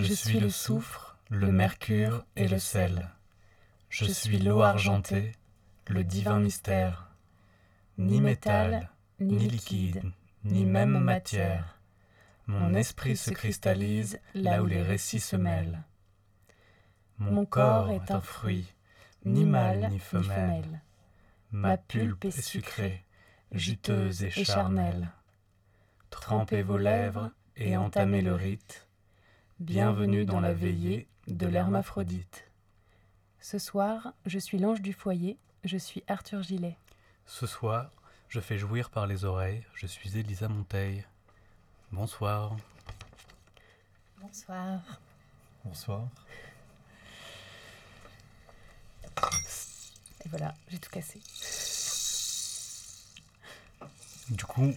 Je suis le soufre, le mercure et le sel. Je suis l'eau argentée, le divin mystère. Ni métal, ni liquide, ni même matière. Mon esprit se cristallise là où les récits se mêlent. Mon corps est un fruit, ni mâle ni femelle. Ma pulpe est sucrée, juteuse et charnelle. Trempez vos lèvres et entamez le rite. Bienvenue dans la veillée de l'hermaphrodite. Ce soir, je suis l'ange du foyer, je suis Arthur Gillet. Ce soir, je fais jouir par les oreilles, je suis Elisa Monteil. Bonsoir. Bonsoir. Bonsoir. Et voilà, j'ai tout cassé. Du coup,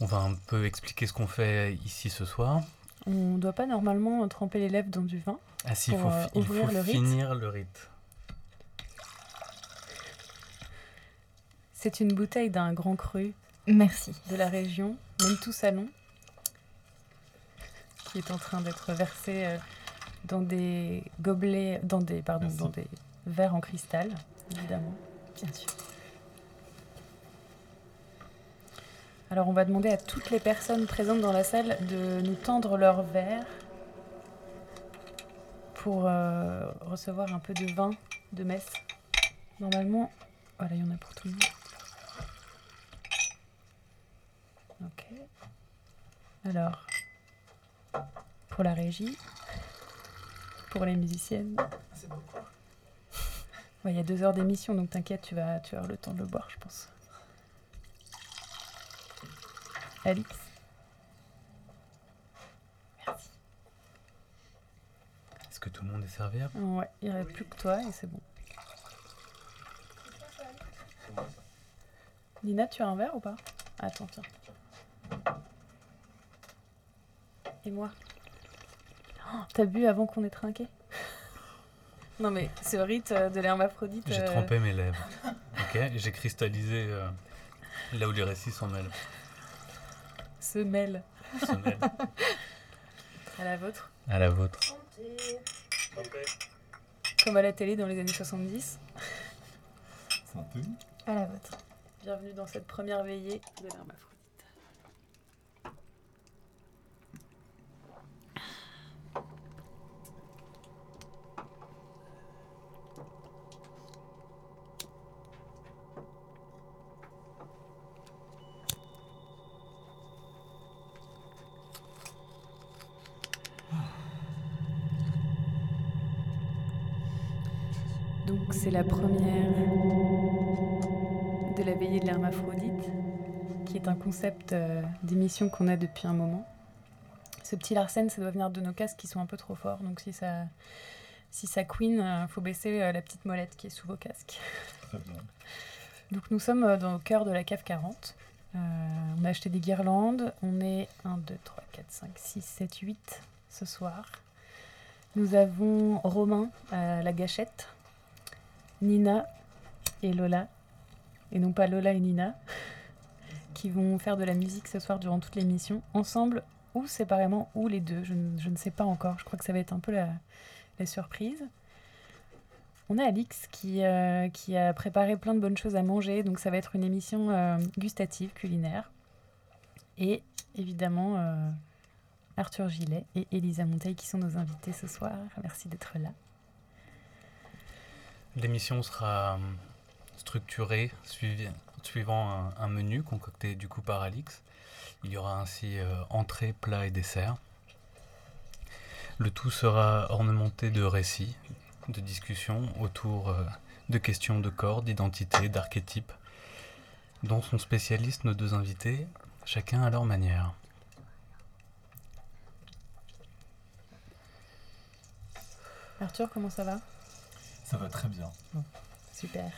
on va un peu expliquer ce qu'on fait ici ce soir. On ne doit pas normalement tremper les lèvres dans du vin. Ah si, il Pour, faut, euh, il ouvrir faut le rite. finir le rite. C'est une bouteille d'un grand cru Merci. de la région, même tout salon, qui est en train d'être versé euh, dans des gobelets, dans des, pardon, Merci. dans des verres en cristal, évidemment. Bien sûr. Alors on va demander à toutes les personnes présentes dans la salle de nous tendre leur verre pour euh, recevoir un peu de vin de messe. Normalement, voilà, il y en a pour tout le monde. Ok. Alors, pour la régie, pour les musiciennes. Ouais, Il y a deux heures d'émission, donc t'inquiète, tu vas, tu vas avoir le temps de le boire, je pense. Alix. Merci. Est-ce que tout le monde est serviable? Ouais, il reste plus que toi et c'est bon. Nina, tu as un verre ou pas? Attends, tiens. Et moi? Oh, T'as bu avant qu'on ait trinqué? Non mais ce rite euh, de l'hermaphrodite... J'ai euh, trempé mes lèvres. Ok, j'ai cristallisé euh, là où les récits s'en mêlent. Se mêle Se mêlent. à la vôtre, À la vôtre. comme à la télé dans les années 70. Santé. À la vôtre. Bienvenue dans cette première veillée de l'hermaphrodite. Donc c'est la première de la veillée de l'hermaphrodite, qui est un concept euh, d'émission qu'on a depuis un moment. Ce petit Larsen, ça doit venir de nos casques qui sont un peu trop forts, donc si ça, si ça queen, il faut baisser euh, la petite molette qui est sous vos casques. Très bien. Donc nous sommes euh, dans le cœur de la cave 40. Euh, on a acheté des guirlandes. On est 1, 2, 3, 4, 5, 6, 7, 8 ce soir. Nous avons Romain à la gâchette, Nina et Lola, et non pas Lola et Nina, qui vont faire de la musique ce soir durant toute l'émission, ensemble ou séparément, ou les deux. Je, ne- sais pas encore. Je crois que ça va être un peu la, surprise. On a Alix qui, euh, qui a préparé plein de bonnes choses à manger, donc ça va être une émission euh, gustative, culinaire. Et évidemment, euh, Arthur Gillet et Elisa Monteil qui sont nos invités ce soir. Merci d'être là. L'émission sera euh, structurée suivant un, un menu concocté du coup par Alix. Il y aura ainsi euh, entrée, plat et dessert. Le tout sera ornementé de récits, de discussions autour euh, de questions de corps, d'identité, d'archétypes, dont sont spécialistes nos deux invités, chacun à leur manière. Arthur, comment ça va? Ça va très bien. Super.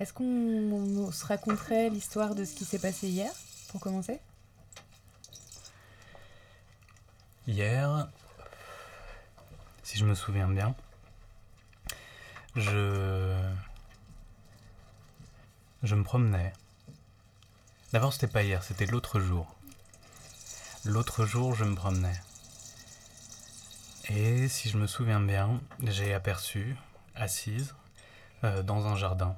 Est-ce qu'on se raconterait l'histoire de ce qui s'est passé hier, pour commencer? Hier, si je me souviens bien, je. Je me promenais. D'abord, c'était pas hier, c'était l'autre jour. L'autre jour, je me promenais. Et si je me souviens bien, j'ai aperçu, assise, euh, dans un jardin,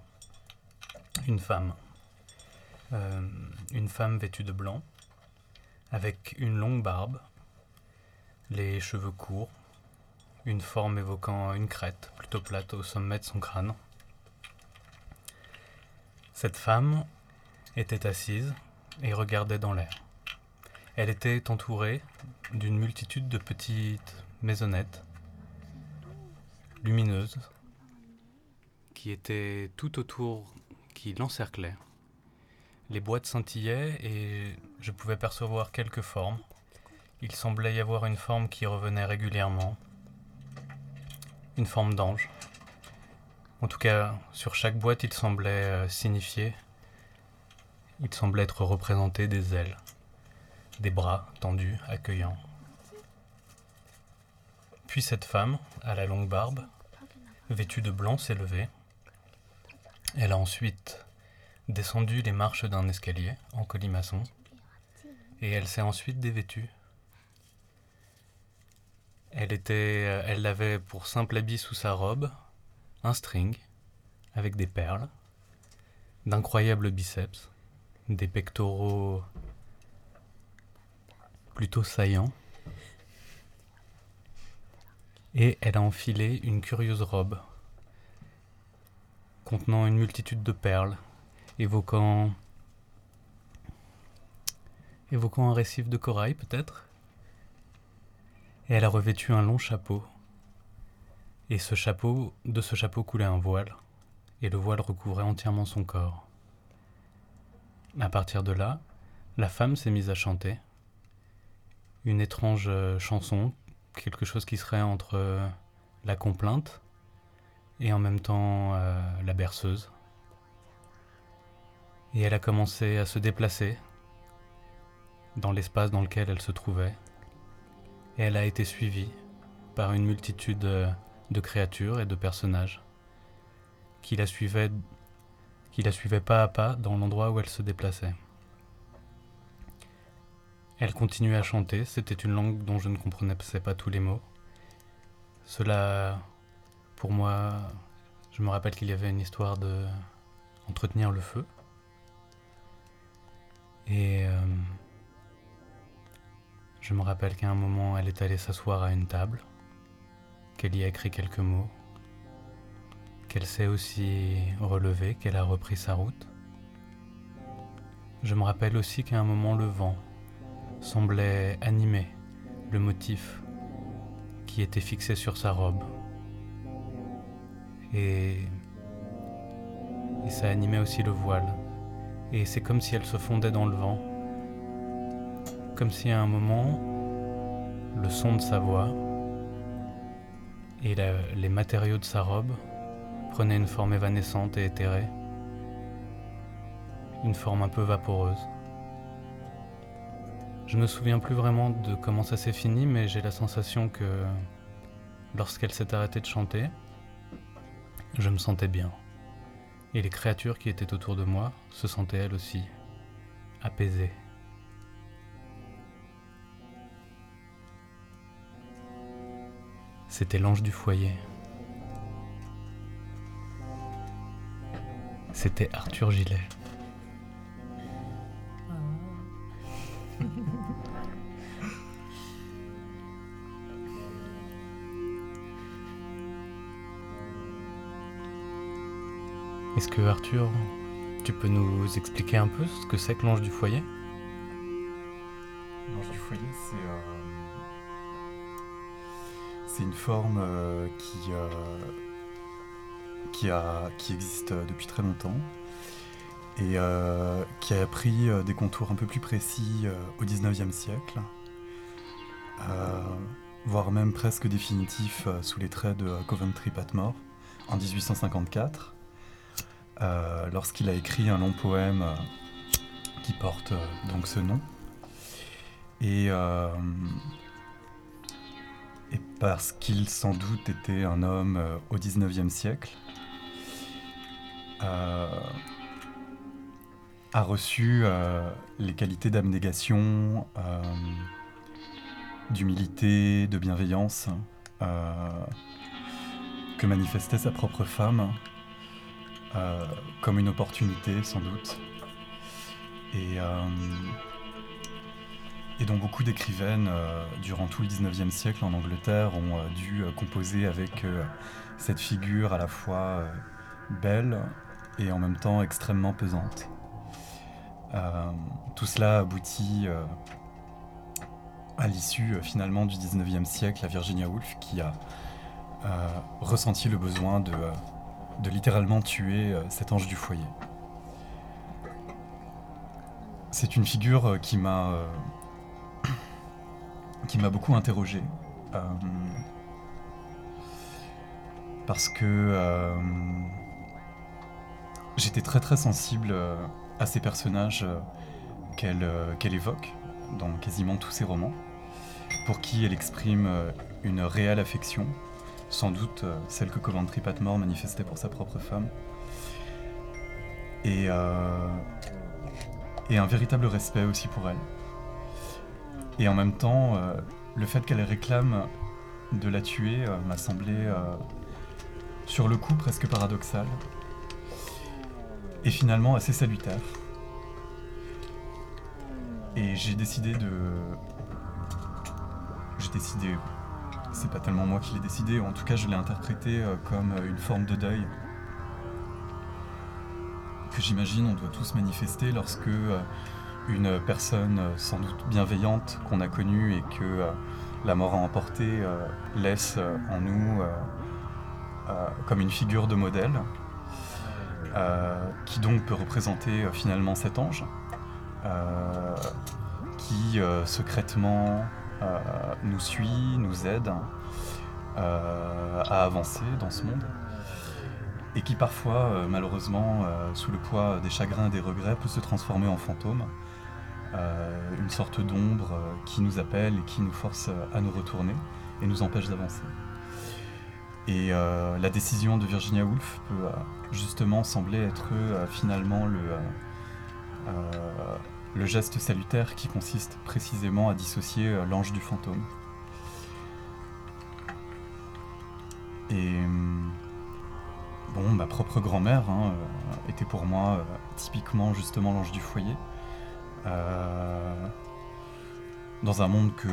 une femme. Euh, une femme vêtue de blanc, avec une longue barbe, les cheveux courts, une forme évoquant une crête plutôt plate au sommet de son crâne. Cette femme était assise et regardait dans l'air. Elle était entourée d'une multitude de petites maisonnettes lumineuses qui étaient tout autour, qui l'encerclaient. Les boîtes scintillaient et je pouvais percevoir quelques formes. Il semblait y avoir une forme qui revenait régulièrement, une forme d'ange. En tout cas, sur chaque boîte, il semblait euh, signifier, il semblait être représenté des ailes, des bras tendus, accueillants. Puis cette femme, à la longue barbe, vêtue de blanc, s'est levée. Elle a ensuite descendu les marches d'un escalier en colimaçon et elle s'est ensuite dévêtue. Elle était, euh, elle avait pour simple habit sous sa robe un string avec des perles, d'incroyables biceps, des pectoraux plutôt saillants, et elle a enfilé une curieuse robe contenant une multitude de perles, évoquant évoquant un récif de corail peut-être. Et elle a revêtu un long chapeau. Et ce chapeau, de ce chapeau coulait un voile, et le voile recouvrait entièrement son corps. À partir de là, la femme s'est mise à chanter une étrange chanson, quelque chose qui serait entre euh, la complainte et en même temps euh, la berceuse. Et elle a commencé à se déplacer dans l'espace dans lequel elle se trouvait, et elle a été suivie par une multitude euh, de créatures et de personnages qui la suivaient, qui la suivaient pas à pas dans l'endroit où elle se déplaçait. Elle continuait à chanter, c'était une langue dont je ne comprenais pas tous les mots. Cela, pour moi, je me rappelle qu'il y avait une histoire de entretenir le feu. Et euh, je me rappelle qu'à un moment, elle est allée s'asseoir à une table, qu'elle y a écrit quelques mots, qu'elle s'est aussi relevée, qu'elle a repris sa route. Je me rappelle aussi qu'à un moment, le vent semblait animer le motif qui était fixé sur sa robe. Et, ça animait aussi le voile. Et c'est comme si elle se fondait dans le vent comme si à un moment, le son de sa voix et les matériaux de sa robe prenaient une forme évanescente et éthérée, une forme un peu vaporeuse. Je me souviens plus vraiment de comment ça s'est fini, mais j'ai la sensation que lorsqu'elle s'est arrêtée de chanter, je me sentais bien. Et les créatures qui étaient autour de moi se sentaient elles aussi apaisées. C'était l'ange du foyer. C'était Arthur Gillet. Est-ce que Arthur, tu peux nous expliquer un peu ce que c'est que l'ange du foyer? L'ange du foyer, c'est euh, une forme euh, qui, euh, qui, a, qui existe depuis très longtemps et euh, qui a pris des contours un peu plus précis au 19e siècle, voire même presque définitifs sous les traits de Coventry Patmore en 1854, lorsqu'il a écrit un long poème qui porte donc ce nom. Et parce qu'il sans doute était un homme euh, au XIXe siècle, euh, a reçu euh, les qualités d'abnégation d'humilité, de bienveillance que manifestait sa propre femme, comme une opportunité sans doute. Et, et dont beaucoup d'écrivaines, durant tout le 19e siècle en Angleterre, ont dû composer avec cette figure à la fois belle et en même temps extrêmement pesante. Euh, tout cela aboutit euh, à l'issue euh, finalement du 19e siècle à Virginia Woolf qui a ressenti le besoin de, littéralement tuer cet ange du foyer. C'est une figure qui m'a qui m'a beaucoup interrogé parce que j'étais très très sensible à ces personnages euh, euh, qu'elle évoque dans quasiment tous ses romans, pour qui elle exprime euh, une réelle affection, sans doute celle que Coventry Patmore manifestait pour sa propre femme, et, et un véritable respect aussi pour elle. Et en même temps, le fait qu'elle réclame de la tuer m'a semblé sur le coup presque paradoxal et finalement assez salutaire. Et j'ai décidé de. J'ai décidé. C'est pas tellement moi qui l'ai décidé, en tout cas je l'ai interprété euh, comme une forme de deuil que j'imagine on doit tous manifester lorsque euh, une personne euh, sans doute bienveillante qu'on a connue et que la mort a emporté laisse en nous comme une figure de modèle. Euh, qui donc peut représenter euh, finalement cet ange, euh, qui secrètement nous suit, nous aide à avancer dans ce monde et qui parfois, malheureusement, sous le poids des chagrins et des regrets, peut se transformer en fantôme, une sorte d'ombre qui nous appelle et qui nous force à nous retourner et nous empêche d'avancer. Et la décision de Virginia Woolf peut justement semblait être euh, finalement le, euh, euh, le geste salutaire qui consiste précisément à dissocier l'ange du fantôme. Et bon, ma propre grand-mère hein, était pour moi typiquement justement l'ange du foyer. dans un monde que,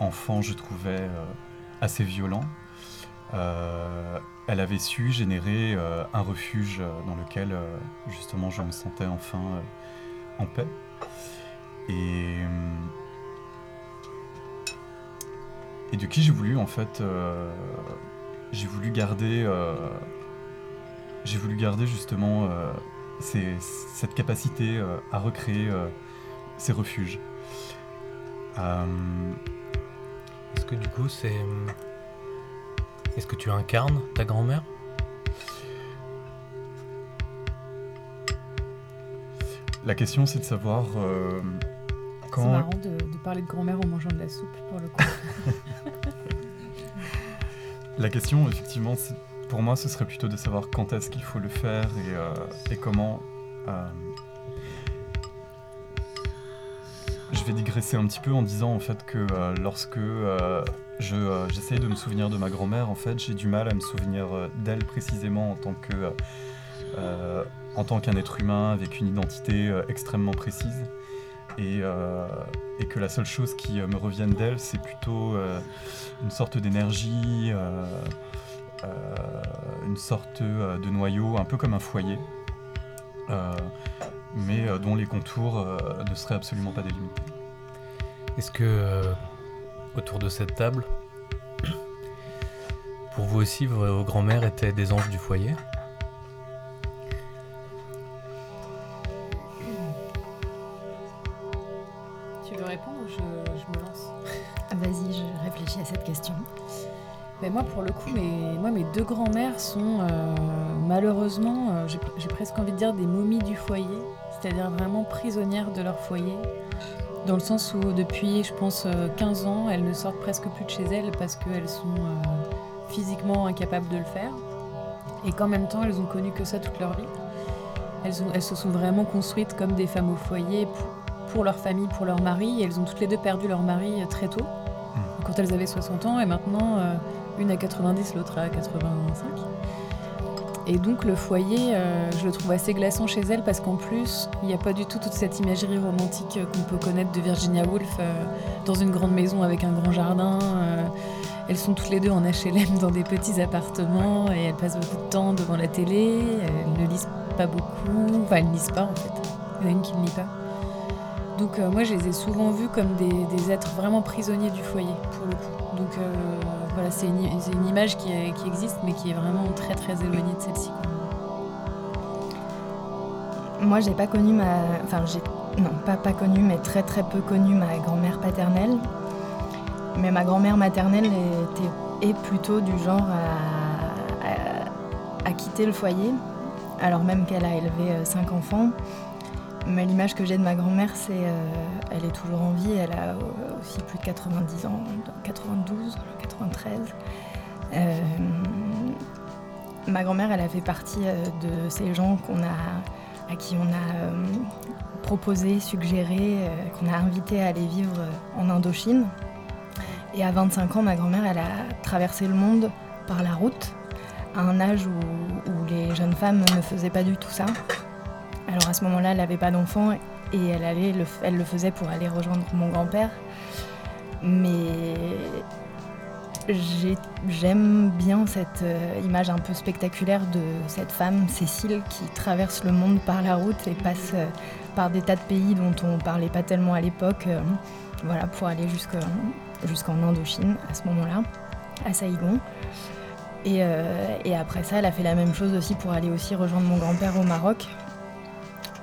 enfant, je trouvais assez violent. Elle avait su générer euh, un refuge euh, dans lequel euh, justement je me sentais enfin en paix. Et, de qui j'ai voulu en fait, j'ai voulu garder, j'ai voulu garder justement cette capacité à recréer ces refuges. Est-ce que du coup c'est est-ce que tu incarnes ta grand-mère? La question, c'est de savoir euh, quand. C'est marrant de, parler de grand-mère en mangeant de la soupe, pour le coup. la question, effectivement, pour moi, ce serait plutôt de savoir quand est-ce qu'il faut le faire et, euh, et comment. Euh, je vais digresser un petit peu en disant en fait que lorsque je, j'essaye de me souvenir de ma grand-mère, en fait, j'ai du mal à me souvenir d'elle précisément en tant que en tant qu'un être humain avec une identité euh, extrêmement précise. Euh, et, que la seule chose qui euh, me revienne d'elle, c'est plutôt une sorte d'énergie, une sorte de noyau, un peu comme un foyer, mais dont les contours ne seraient absolument pas délimités. Est-ce que autour de cette table, pour vous aussi, vos grands-mères étaient des anges du foyer. Moi, pour le coup, mes, moi, mes deux grands-mères sont euh, malheureusement, euh, j'ai presque envie de dire, des momies du foyer, c'est-à-dire vraiment prisonnières de leur foyer, dans le sens où depuis, je pense, 15 euh, ans, elles ne sortent presque plus de chez elles parce qu'elles sont physiquement incapables de le faire, et qu'en même temps, elles ont connu que ça toute leur vie. Elles, elles se sont vraiment construites comme des femmes au foyer pour, pour leur famille, pour leur mari, et elles ont toutes les deux perdu leur mari très tôt. quand elles avaient 60 ans, et maintenant, euh, une à 90, l'autre à 85. Et donc le foyer, euh, je le trouve assez glaçant chez elle parce qu'en plus, il n'y a pas du tout toute cette imagerie romantique euh, qu'on peut connaître de Virginia Woolf euh, dans une grande maison avec un grand jardin. elles sont toutes les deux en HLM dans des petits appartements et elles passent beaucoup de temps devant la télé. Elles ne lisent pas beaucoup, enfin elles ne lisent pas en fait. Qui ne lit pas. Donc euh, moi je les ai souvent vues comme des, êtres vraiment prisonniers du foyer pour le coup. Donc euh, voilà, c'est une, image qui, est- qui existe mais qui est vraiment très très éloignée de celle-ci. Moi, j'ai pas connu ma. Enfin, j'ai. Non, pas, pas connu, mais très très peu connu ma grand-mère paternelle. Mais ma grand-mère maternelle était, est plutôt du genre à, à- quitter le foyer, alors même qu'elle a élevé euh, cinq enfants. Mais l'image que j'ai de ma grand-mère, c'est. euh, elle est toujours en vie, elle a euh, aussi plus de 90 ans, 92, 93. Euh, ma grand-mère, elle a fait partie de ces gens à qui on a proposé, suggéré, qu'on a invité à aller vivre en Indochine. Et à 25 ans, ma grand-mère, elle a traversé le monde par la route, à un âge où les jeunes femmes ne faisaient pas du tout ça. Alors à ce moment-là, elle n'avait pas d'enfant et elle, allait le, elle le faisait pour aller rejoindre mon grand-père. Mais j'ai- j'aime bien cette euh, image un peu spectaculaire de cette femme, Cécile, qui traverse le monde par la route et passe euh, par des tas de pays dont on parlait pas tellement à l'époque, euh, voilà, pour aller jusque- jusqu'en Indochine à ce moment-là, à Saïgon. Et, et après ça, elle a fait la même chose aussi pour aller aussi rejoindre mon grand-père au Maroc,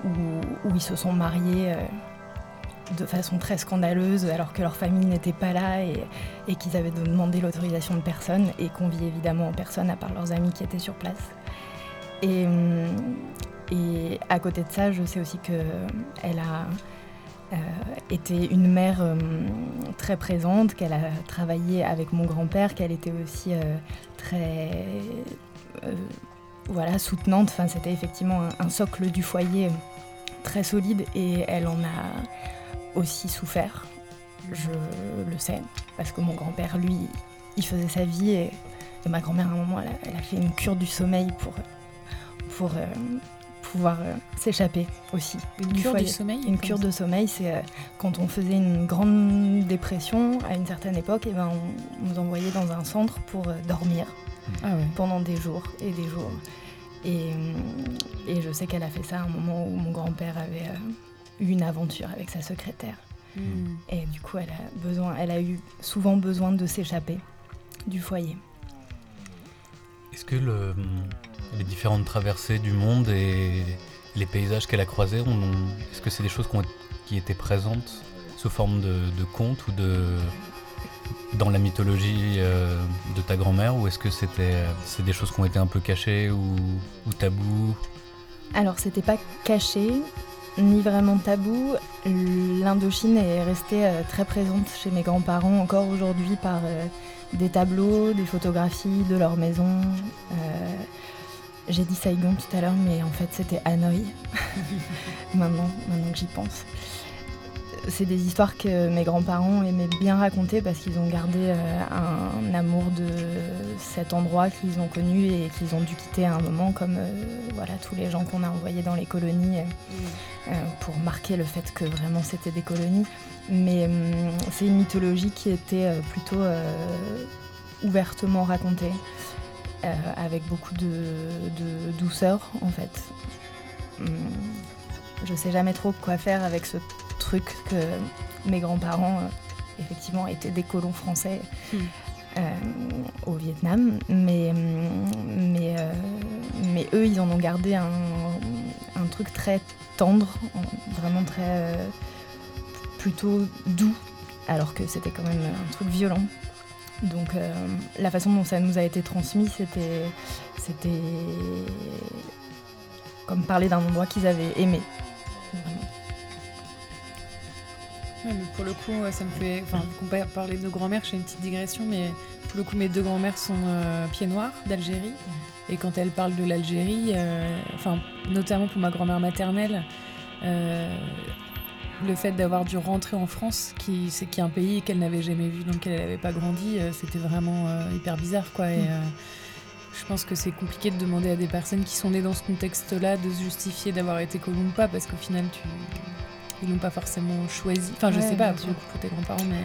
où, ils se sont mariés. euh, de façon très scandaleuse alors que leur famille n'était pas là et, qu'ils avaient demandé l'autorisation de personne et convié évidemment en personne à part leurs amis qui étaient sur place. Et, et à côté de ça, je sais aussi qu'elle a euh, été une mère très présente, qu'elle a travaillé avec mon grand-père, qu'elle était aussi euh, très euh, voilà, soutenante. Enfin, C'était effectivement un, un socle du foyer euh, très solide et elle en a aussi souffert. Je le sais, parce que mon grand-père, lui, il faisait sa vie et, et ma grand-mère, à un moment, elle a, elle a fait une cure du sommeil pour, pour euh, pouvoir euh, s'échapper aussi. Une du cure foyer. du sommeil Une cure de sommeil, c'est euh, quand on faisait une grande dépression à une certaine époque, et ben on, on nous envoyait dans un centre pour dormir Ah ouais. pendant des jours et des jours. Et, hum, et je sais qu'elle a fait ça à un moment où mon grand-père avait euh, eu une aventure avec sa secrétaire. Hmm. Et du coup, elle a, besoin, elle a eu souvent besoin de s'échapper du foyer. Est-ce que le- les différentes traversées du monde et les paysages qu'elle a croisés, est-ce que c'est des choses qui, ont- qui étaient présentes sous forme de, de contes ou de dans la mythologie euh, de ta grand-mère ou est-ce que c'était c'est des choses qui ont été un peu cachées ou, ou tabous Alors, c'était pas caché, ni vraiment tabou. L'Indochine est restée euh, très présente chez mes grands-parents encore aujourd'hui par euh, des tableaux, des photographies de leur maison. Euh, J'ai dit Saigon tout à l'heure, mais en fait c'était Hanoï. maintenant, maintenant que j'y pense. C'est des histoires que mes grands-parents aimaient bien raconter parce qu'ils ont gardé euh, un amour de cet endroit qu'ils ont connu et qu'ils ont dû quitter à un moment, comme euh, voilà tous les gens qu'on a envoyés dans les colonies euh, euh, pour marquer le fait que vraiment c'était des colonies. Mais hum, c'est une mythologie qui était plutôt ouvertement racontée, avec beaucoup de, de douceur en fait. Hum, je sais jamais trop quoi faire avec ce truc que mes grands-parents, euh, effectivement, étaient des colons français Hmm. euh, au Vietnam. Mais, mais, euh, mais eux, ils en ont gardé un, un truc très tendre, en- vraiment très. plutôt doux, alors que c'était quand même un truc violent. Donc euh, la façon dont ça nous a été transmis, c'était, c'était comme parler d'un endroit qu'ils avaient aimé. Mais pour le coup, ouais, ça me fait. Enfin, vu qu'on pa- parlait de grand-mère, je fais une petite digression, mais pour le coup, mes deux grand-mères sont euh, pieds noirs d'Algérie. Et quand elles parlent de l'Algérie, euh, notamment pour ma grand-mère maternelle, euh, le fait d'avoir dû rentrer en France, qui est un pays qu'elle n'avait jamais vu, lequel elle n'avait pas grandi, euh, c'était vraiment euh, hyper bizarre, quoi. Et euh, je pense que c'est compliqué de demander à des personnes qui sont nées dans ce contexte-là de se justifier d'avoir été colons ou pas, parce qu'au final, tu ils l'ont pas forcément choisi. Enfin, je Ouais, sais pas pour, pour tes grands-parents, mais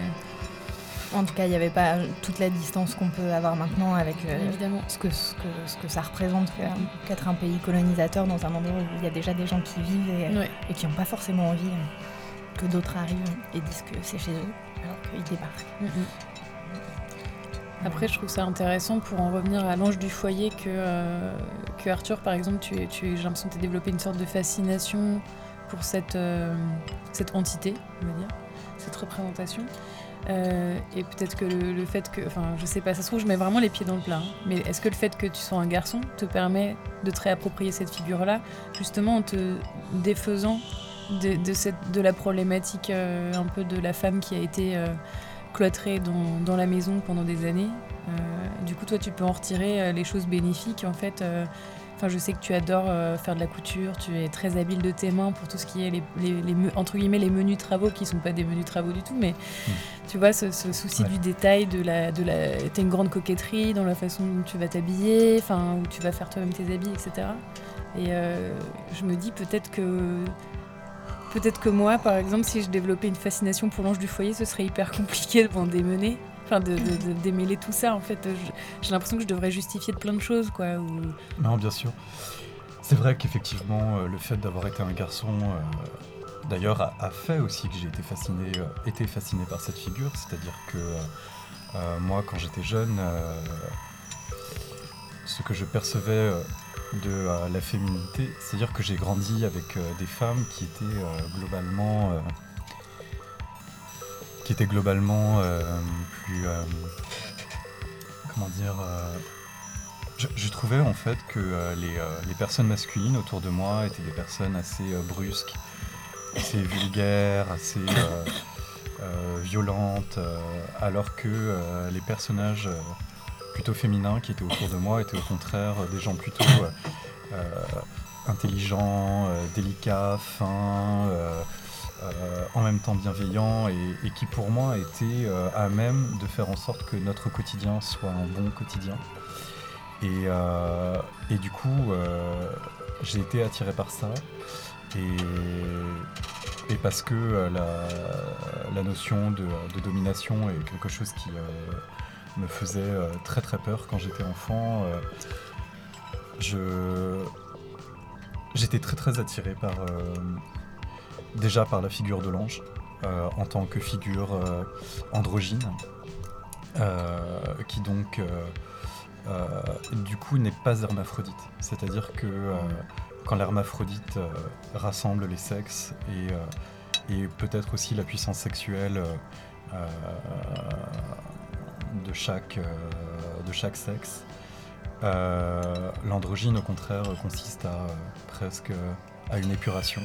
En tout cas, il n'y avait pas toute la distance qu'on peut avoir maintenant avec euh, évidemment. ce, que, ce, que, ce que ça représente euh, qu'être un pays colonisateur dans un endroit où il y a déjà des gens qui vivent et, Ouais. et qui n'ont pas forcément envie euh, que d'autres arrivent et disent que c'est chez eux alors qu'ils débarquent. Mm, mm. Après, je trouve ça intéressant pour en revenir à l'ange du foyer que, euh, que Arthur, par exemple, tu, tu, j'ai l'impression que tu as développé une sorte de fascination pour cette, euh, cette entité, on va dire, cette représentation. Euh, et peut-être que le, fait que, enfin, je sais pas, ça se trouve, je mets vraiment les pieds dans le plat. hein. mais est-ce que le fait que tu sois un garçon te permet de te réapproprier cette figure-là, justement en te défaisant de, cette, de la problématique euh, un peu de la femme qui a été euh, cloîtrée dans, dans la maison pendant des années. Du coup, toi, tu peux en retirer les choses bénéfiques. En fait, enfin, je sais que tu adores euh, faire de la couture, tu es très habile de tes mains pour tout ce qui est les, les- les me- entre guillemets les menus travaux qui sont pas des menus travaux du tout, mais tu vois ce, ce souci Ouais. du détail, de la, de la, t'as une grande coquetterie dans la façon dont tu vas t'habiller, enfin où tu vas faire toi-même tes habits, etc. Et euh, je me dis peut-être que Peut-être que moi, par exemple, si je développais une fascination pour l'ange du foyer, ce serait hyper compliqué de m'en démêler. Enfin, de, démêler tout ça, en fait. J'ai l'impression que je devrais justifier de plein de choses, quoi. Non, bien sûr. C'est vrai qu'effectivement, euh, le fait d'avoir été un garçon, euh, d'ailleurs, a, fait aussi que j'ai été fasciné, euh, été fasciné par cette figure. C'est-à-dire que moi, quand j'étais jeune, ce que je percevais de la féminité, c'est-à-dire que j'ai grandi avec des femmes qui étaient globalement, qui étaient globalement euh, plus, euh, comment dire. euh, je, trouvais en fait que les, personnes masculines autour de moi étaient des personnes assez brusques, assez vulgaires, assez violentes, alors que les personnages plutôt féminins qui étaient autour de moi étaient au contraire des gens plutôt intelligents, délicats, fins, en même temps bienveillants et, qui pour moi étaient euh, à même de faire en sorte que notre quotidien soit un bon quotidien. Et, euh, du coup, euh, j'ai été attiré par ça. Et, parce que euh, la, notion de, domination est quelque chose qui euh, me faisait euh, très très peur quand j'étais enfant, euh, j'étais très très attiré par, euh, déjà par la figure de l'ange, euh, en tant que figure euh, androgyne, euh, qui donc du coup n'est pas hermaphrodite. C'est-à-dire que quand l'hermaphrodite rassemble les sexes et, peut-être aussi la puissance sexuelle de, chaque, de chaque sexe, l'androgyne au contraire consiste à presque à une épuration.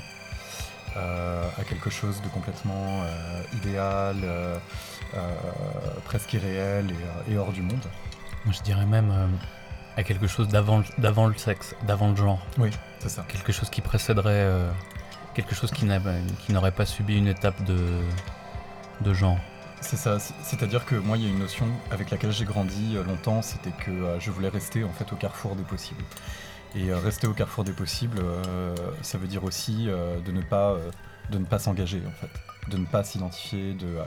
Euh, à quelque chose de complètement euh, idéal, euh, presque irréel et, et hors du monde. Moi, je dirais même à quelque chose d'avant le sexe, d'avant le genre. Oui, c'est ça. Quelque chose qui précéderait. euh, quelque chose qui n'a- qui n'aurait pas subi une étape de, de genre. C'est ça, c'est- c'est-à-dire que moi il y a une notion avec laquelle j'ai grandi longtemps, c'était que je voulais rester en fait au carrefour des possibles. Et euh, rester au carrefour des possibles, euh, ça veut dire aussi euh, de ne pas, de ne pas s'engager en fait, de ne pas s'identifier, de,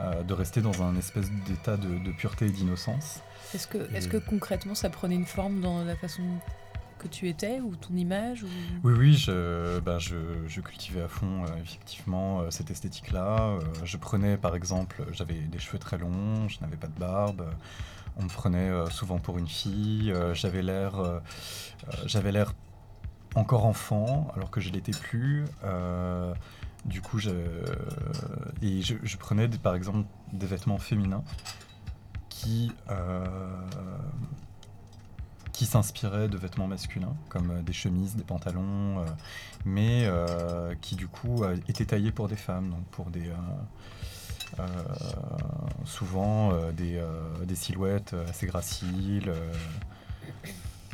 euh, de rester dans un espèce d'état de, de pureté et d'innocence. Est-ce que, est que concrètement, ça prenait une forme dans la façon que tu étais ou ton image ou... Oui, oui, je, ben, je, je cultivais à fond euh, effectivement euh, cette esthétique-là. Je prenais par exemple, j'avais des cheveux très longs, je n'avais pas de barbe. On me prenait euh, souvent pour une fille. euh, j'avais l'air, euh, j'avais l'air encore enfant alors que je l'étais plus. du coup, je, et je, prenais par exemple des vêtements féminins qui s'inspiraient de vêtements masculins, comme des chemises, des pantalons, mais qui du coup étaient taillés pour des femmes, donc pour des souvent euh, des, euh, des silhouettes assez graciles euh,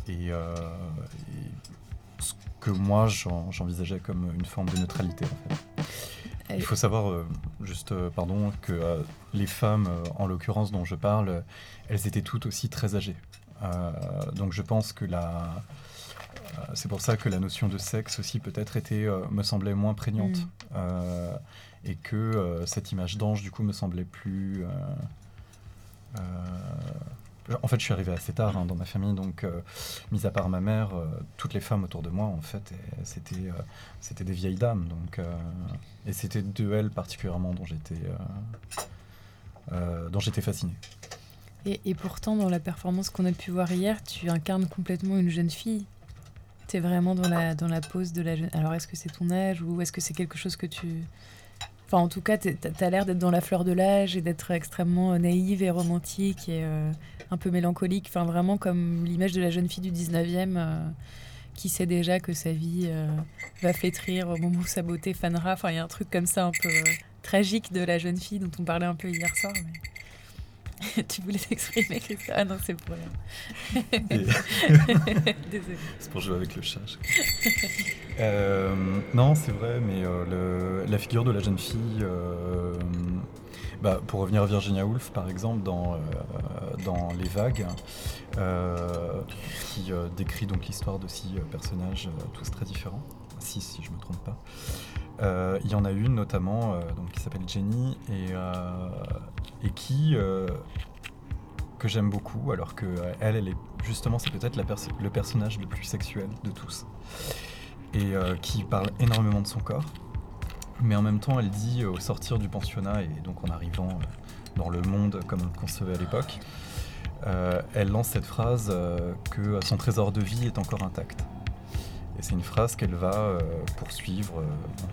et, euh, et ce que moi j'en- j'envisageais comme une forme de neutralité en fait. Il faut savoir, euh, juste, euh, pardon, que euh, les femmes, euh, en l'occurrence dont je parle, euh, elles étaient toutes aussi très âgées. Euh, donc je pense que la... euh, c'est pour ça que la notion de sexe aussi peut-être était, euh, me semblait moins prégnante. Mm. Et que euh, cette image d'ange, du coup, me semblait plus... euh, euh, en fait, je suis arrivé assez tard hein, dans ma famille, donc, mis à part ma mère, toutes les femmes autour de moi, en fait, c'était c'était des vieilles dames. Donc, et c'était de elles particulièrement dont j'étais dont j'étais fasciné. Et, et pourtant, dans la performance qu'on a pu voir hier, tu incarnes complètement une jeune fille. Tu es vraiment dans la, dans la pose de la jeune. Alors, est-ce que c'est ton âge ou est-ce que c'est quelque chose que tu. Enfin, en tout cas, tu as l'air d'être dans la fleur de l'âge et d'être extrêmement euh, naïve et romantique et euh, un peu mélancolique. Enfin, vraiment comme l'image de la jeune fille du 19e euh, qui sait déjà que sa vie va flétrir au moment où sa beauté fanera. Enfin, il y a un truc comme ça un peu tragique de la jeune fille dont on parlait un peu hier soir. tu voulais t'exprimer, Christophe? Ah non, c'est pour rien. Désolée. C'est pour jouer avec le chat. je- Euh, non, c'est vrai, mais euh, le- la figure de la jeune fille, euh, bah, pour revenir à Virginia Woolf par exemple, dans, dans Les Vagues, qui décrit donc l'histoire de six personnages tous très différents, six si je me trompe pas. Il y en a une notamment donc, qui s'appelle Jenny et, et qui euh, que j'aime beaucoup, alors que euh, elle, elle est justement, c'est peut-être le personnage le plus sexuel de tous, et euh, qui parle énormément de son corps, mais en même temps, elle dit au sortir du pensionnat et donc en arrivant dans le monde comme on le concevait à l'époque, elle lance cette phrase que son trésor de vie est encore intact. Et c'est une phrase qu'elle va poursuivre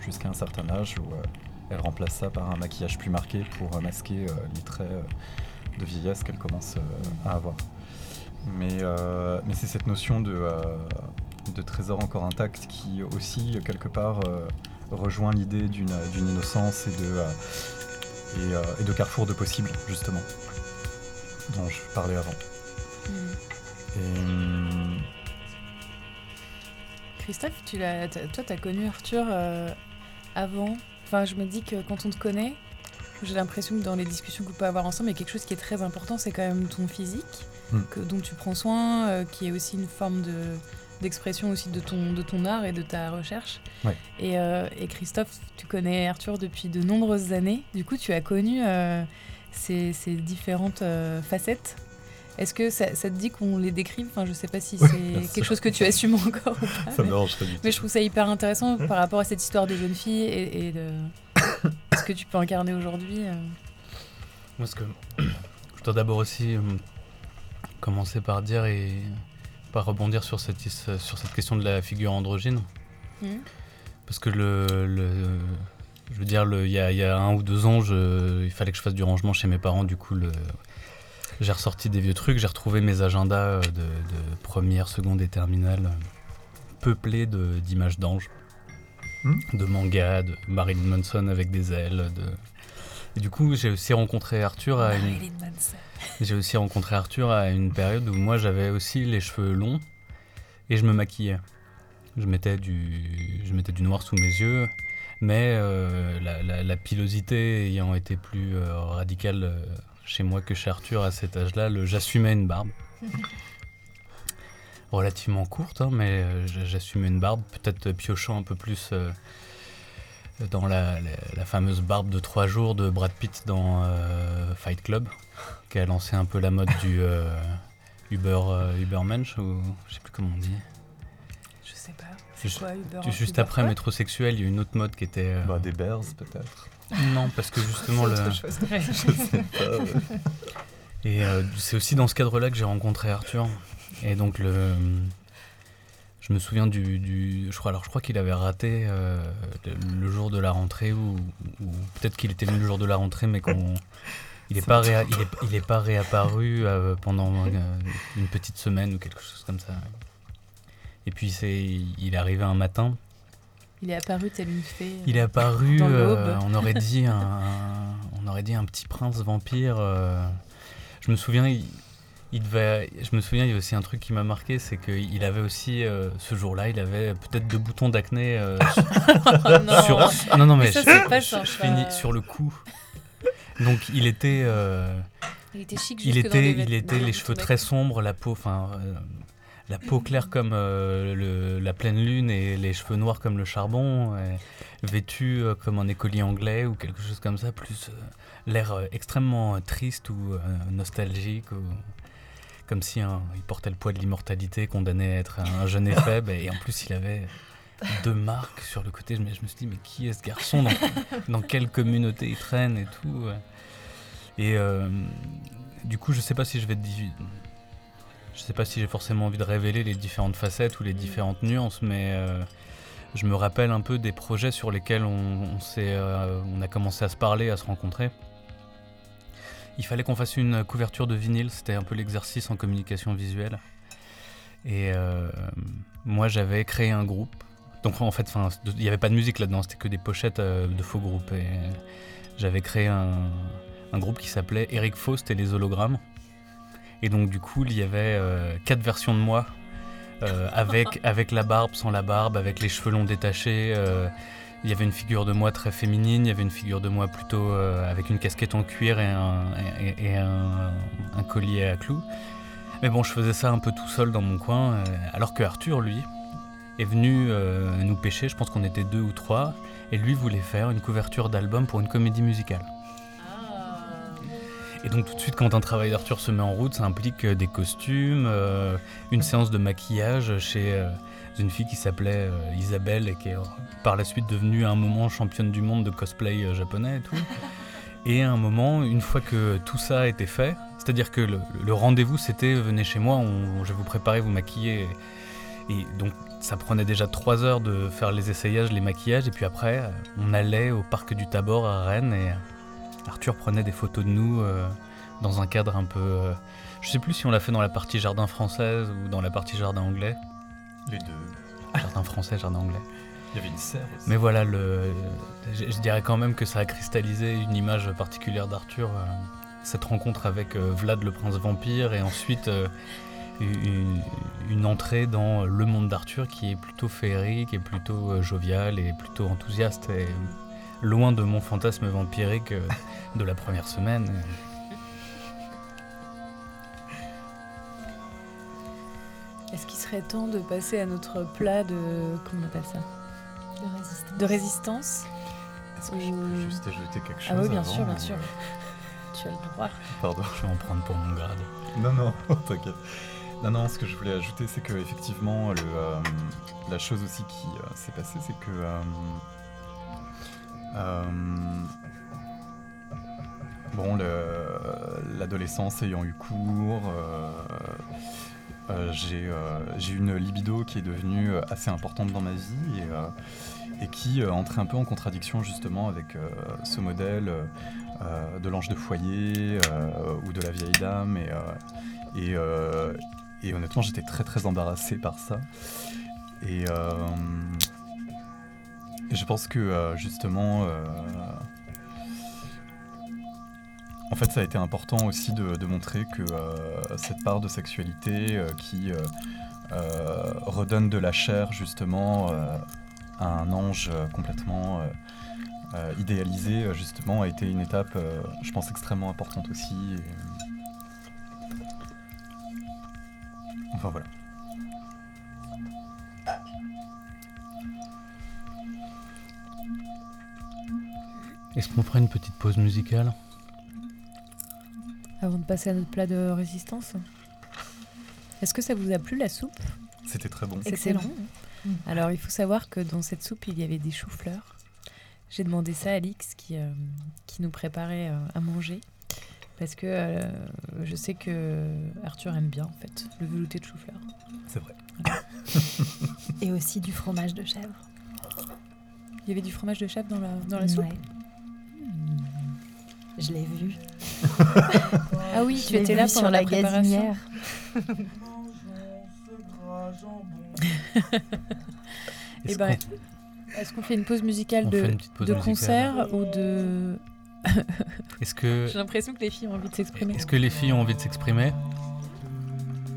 jusqu'à un certain âge où elle remplace ça par un maquillage plus marqué pour euh, masquer euh, les traits euh, de vieillesse qu'elle commence à avoir. Mais, mais c'est cette notion de, de trésor encore intact qui aussi, quelque part, rejoint l'idée d'une innocence et de, et, et de carrefour de possible, justement, dont je parlais avant. Et, hum, Christophe, tu toi, tu as connu Arthur euh, avant? Enfin, je me dis que quand on te connaît, j'ai l'impression que dans les discussions qu'on peut avoir ensemble, il y a quelque chose qui est très important, c'est quand même ton physique, Mm. que, dont tu prends soin, euh, qui est aussi une forme de, d'expression aussi de ton, de ton art et de ta recherche. Ouais. Et, euh, et Christophe, tu connais Arthur depuis de nombreuses années. Du coup, tu as connu euh, ces, ces différentes facettes. Est-ce que ça, ça te dit qu'on les décrive Enfin, je sais pas si c'est quelque chose que tu assumes encore ou pas. ça mais- pas du tout. mais je trouve ça hyper intéressant par rapport à cette histoire de jeune fille et, et de ce que tu peux incarner aujourd'hui. euh. Moi, ce que je dois d'abord aussi euh, commencer par dire et par rebondir sur cette, is- sur cette question de la figure androgyne. Mhm. Parce que le, le- je veux dire, il y a, il y a un ou deux ans, je- il fallait que je fasse du rangement chez mes parents. Du coup, le- j'ai ressorti des vieux trucs. J'ai retrouvé mes agendas euh, de, de première, seconde et terminale euh, peuplés d'images d'anges, Mhm. de mangas, de Marilyn Manson avec des ailes. De... Et du coup, j'ai aussi rencontré Arthur à une, Marilyn Manson. j'ai aussi rencontré Arthur à une période où moi j'avais aussi les cheveux longs et je me maquillais. Je mettais du, je mettais du noir sous mes yeux, mais euh, la, la- la pilosité ayant été plus euh, radicale euh, chez moi que chez Arthur à cet âge-là, le- j'assumais une barbe. Relativement courte, hein, mais euh, j'assumais une barbe, peut-être piochant un peu plus euh, dans la, la- la fameuse barbe de trois jours de Brad Pitt dans euh, Fight Club qui a lancé un peu la mode du euh, Uber euh, Ubermensch ou je sais plus comment on dit. Je sais pas. C'est Juste- quoi Uber Juste Uber après métrosexuel, il y a une autre mode qui était euh, Bah, des bears, peut-être. Non parce que justement le. Je sais pas. ouais. et euh, c'est aussi dans ce cadre-là que j'ai rencontré Arthur et donc le je me souviens du, du- je crois alors je crois qu'il avait raté euh, le, le jour de la rentrée ou, ou peut-être qu'il était venu le jour de la rentrée mais qu'on il est pas réa- il est, il est pas réapparu euh, pendant une petite semaine ou quelque chose comme ça et puis c'est il est arrivé un matin Il est apparu tel une fée. euh, il est apparu Dans euh, on aurait dit un, on aurait dit un petit prince vampire euh, je me souviens il, il devait, je me souviens, il y avait aussi un truc qui m'a marqué, c'est qu'il avait aussi, euh, ce jour-là, il avait peut-être deux boutons d'acné euh, non. sur... Non, non, mais Ça, je, c'est pas je- sympa. je finis sur le cou. Donc il était, euh, Il était chic il était, les il était les cheveux très sombres, la peau, enfin, euh, la peau claire comme euh, la pleine lune et les cheveux noirs comme le charbon, vêtu euh, comme un écolier anglais ou quelque chose comme ça, plus euh, l'air extrêmement triste ou nostalgique, comme si hein, il portait le poids de l'immortalité, condamné à être un, jeune et et en plus il avait deux marques sur le côté. Je me, je suis dit, mais qui est ce garçon dans, dans quelle communauté il traîne et tout. Et du coup, je sais pas si je vais je sais pas si j'ai forcément envie de révéler les différentes facettes ou les différentes nuances, mais euh, je me rappelle un peu des projets sur lesquels on, euh, on a commencé à se parler, à se rencontrer. Il fallait qu'on fasse une couverture de vinyle, c'était un peu l'exercice en communication visuelle. Et euh, moi, j'avais créé un groupe. Donc en fait, il n'y avait pas de musique là-dedans, c'était que des pochettes de faux groupes. J'avais créé un, un groupe qui s'appelait Eric Faust et les hologrammes. Et donc du coup, il y avait euh, quatre versions de moi, euh, avec, avec la barbe, sans la barbe, avec les cheveux longs détachés. euh, il y avait une figure de moi très féminine, il y avait une figure de moi plutôt euh, avec une casquette en cuir et un, et, et un, un collier à clous. Mais bon, je faisais ça un peu tout seul dans mon coin, alors que Arthur, lui, est venu nous pêcher, je pense qu'on était deux ou trois, et lui voulait faire une couverture d'album pour une comédie musicale. Et donc tout de suite, quand un travail d'Arthur se met en route, ça implique euh, des costumes, euh, une séance de maquillage chez euh, une fille qui s'appelait euh, Isabelle et qui est par la suite devenue à un moment championne du monde de cosplay japonais et tout. Et à un moment, une fois que tout ça a été fait, c'est-à-dire que le, le rendez-vous c'était venez chez moi, on- je vais vous préparer, vous maquiller. Et, et donc ça prenait déjà trois heures de faire les essayages, les maquillages, et puis après on allait au parc du Tabor à Rennes et Arthur prenait des photos de nous euh, dans un cadre un peu. euh, je sais plus si on l'a fait dans la partie jardin française ou dans la partie jardin anglais. Les deux. Jardin français, jardin anglais. Il y avait une serre aussi. Mais voilà, le, je, je dirais quand même que ça a cristallisé une image particulière d'Arthur. euh, cette rencontre avec euh, Vlad le prince vampire et ensuite euh, une, une entrée dans le monde d'Arthur qui est plutôt féerique et plutôt jovial et plutôt enthousiaste et loin de mon fantasme vampirique euh, de la première semaine. Est-ce qu'il serait temps de passer à notre plat de. Comment on appelle ça? De résistance. De résistance? Est-ce que je peux juste ajouter quelque chose Ah oui, bien avant, sûr, bien sûr. Tu as le droit. Pardon. Je vais en prendre pour mon grade. Non, non, t'inquiète. Non, non, ce que je voulais ajouter, c'est que effectivement, le, euh, la chose aussi qui euh, s'est passée, c'est que euh, euh, bon, le- l'adolescence ayant eu cours, euh, euh, j'ai euh, eu une libido qui est devenue assez importante dans ma vie et, euh, qui euh, entrait un peu en contradiction justement avec euh, ce modèle euh, de l'ange de foyer euh, ou de la vieille dame et, euh, et, euh, et honnêtement, j'étais très très embarrassé par ça. Euh, et je pense que euh, justement, euh, en fait, ça a été important aussi de, montrer que euh, cette part de sexualité qui redonne de la chair justement à un ange complètement idéalisé, justement, a été une étape, je pense, extrêmement importante aussi. et- Enfin voilà. Est-ce qu'on ferait une petite pause musicale Avant de passer à notre plat de résistance. Est-ce que ça vous a plu la soupe? C'était très bon. Excellent. bon. Alors, il faut savoir que dans cette soupe, il y avait des choux-fleurs. J'ai demandé ça à Alix qui, euh, qui nous préparait euh, à manger. Parce que euh, je sais que Arthur aime bien, en fait, le velouté de chou-fleur. C'est vrai. Et aussi du fromage de chèvre. Il y avait du fromage de chèvre dans la, dans la soupe? Ouais. Je l'ai vu. Ah oui, tu étais là sur pendant la, la préparation. gazinière. Eh Est-ce ben, qu'on- Est-ce qu'on fait une pause musicale on de, une petite pause de musicale concert ou de... Est-ce que, J'ai l'impression que les filles ont envie de s'exprimer. est-ce que les filles ont envie de s'exprimer?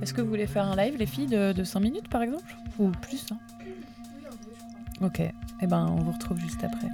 Est-ce que vous voulez faire un live, les filles, de, de 5 minutes par exemple? Ou plus hein? Ok, et eh ben on vous retrouve juste après.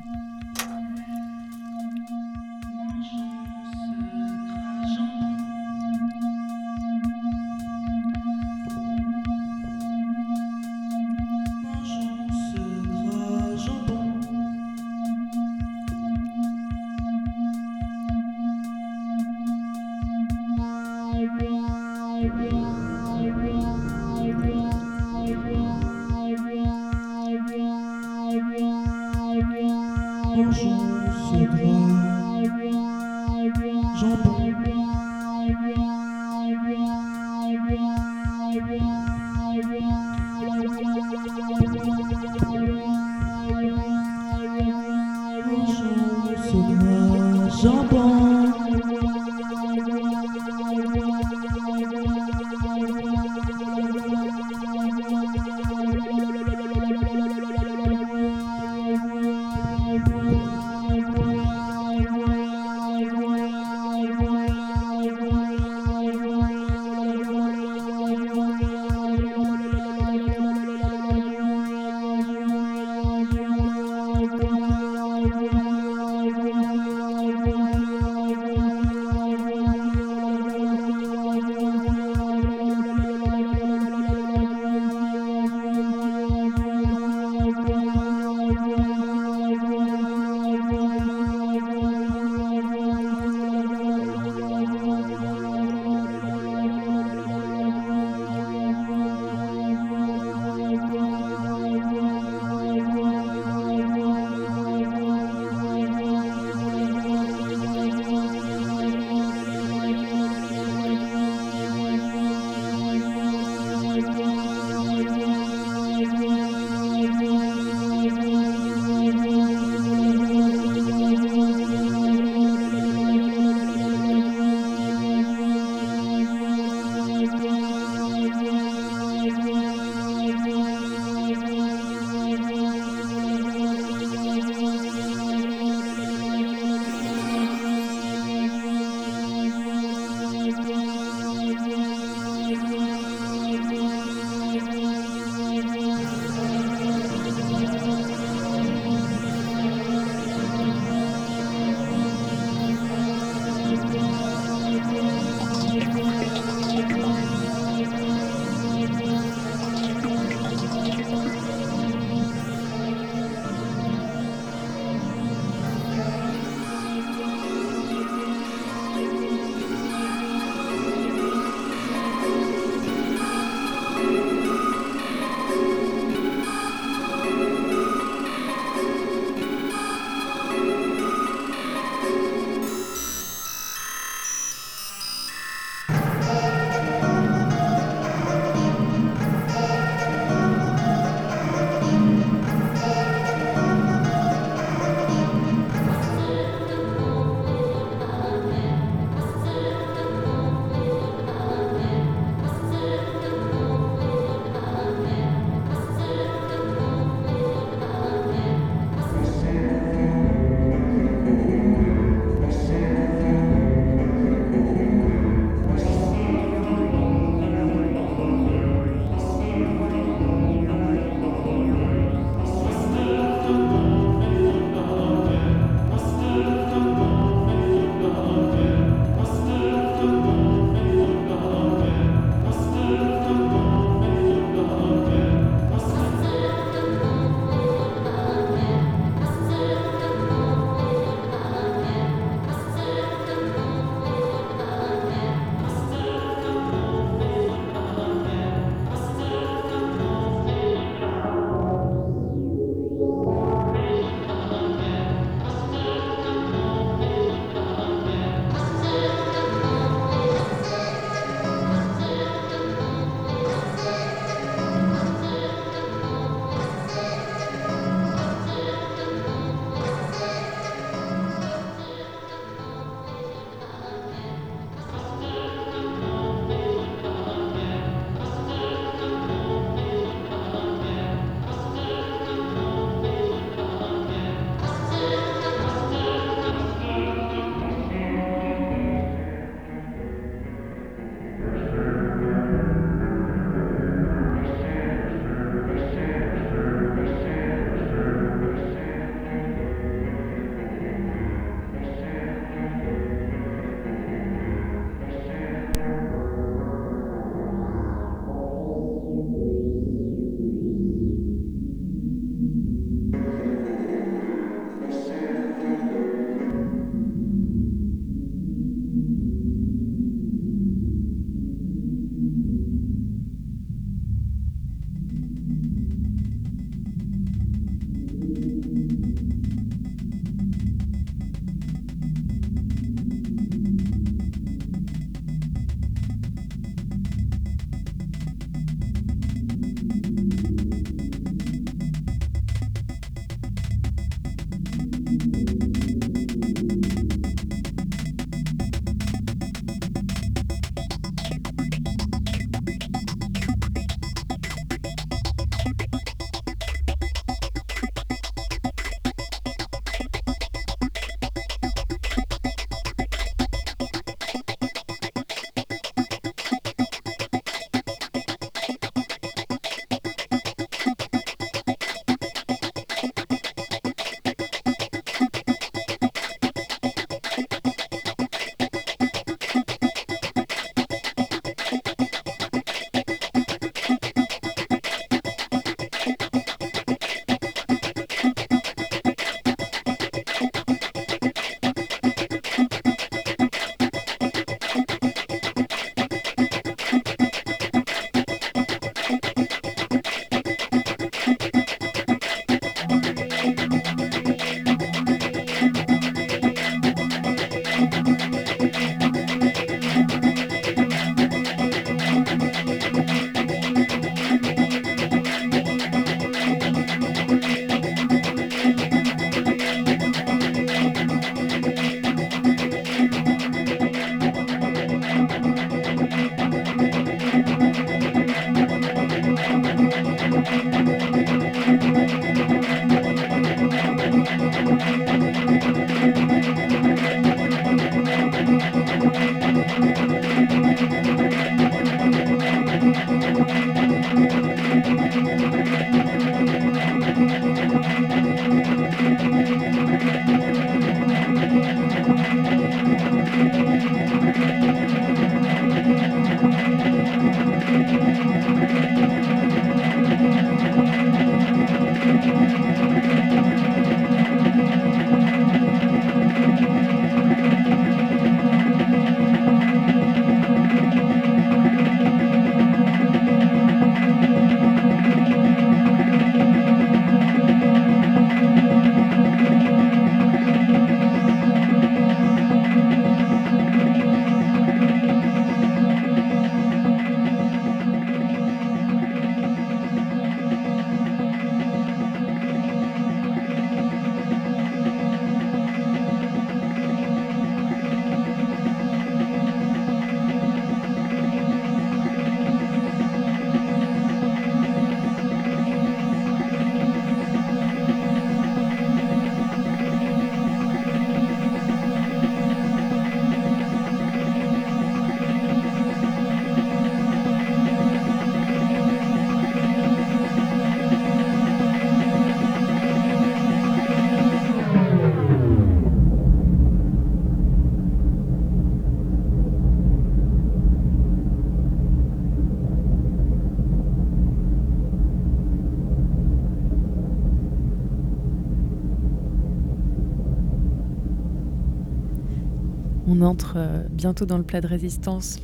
Euh, bientôt dans le plat de résistance.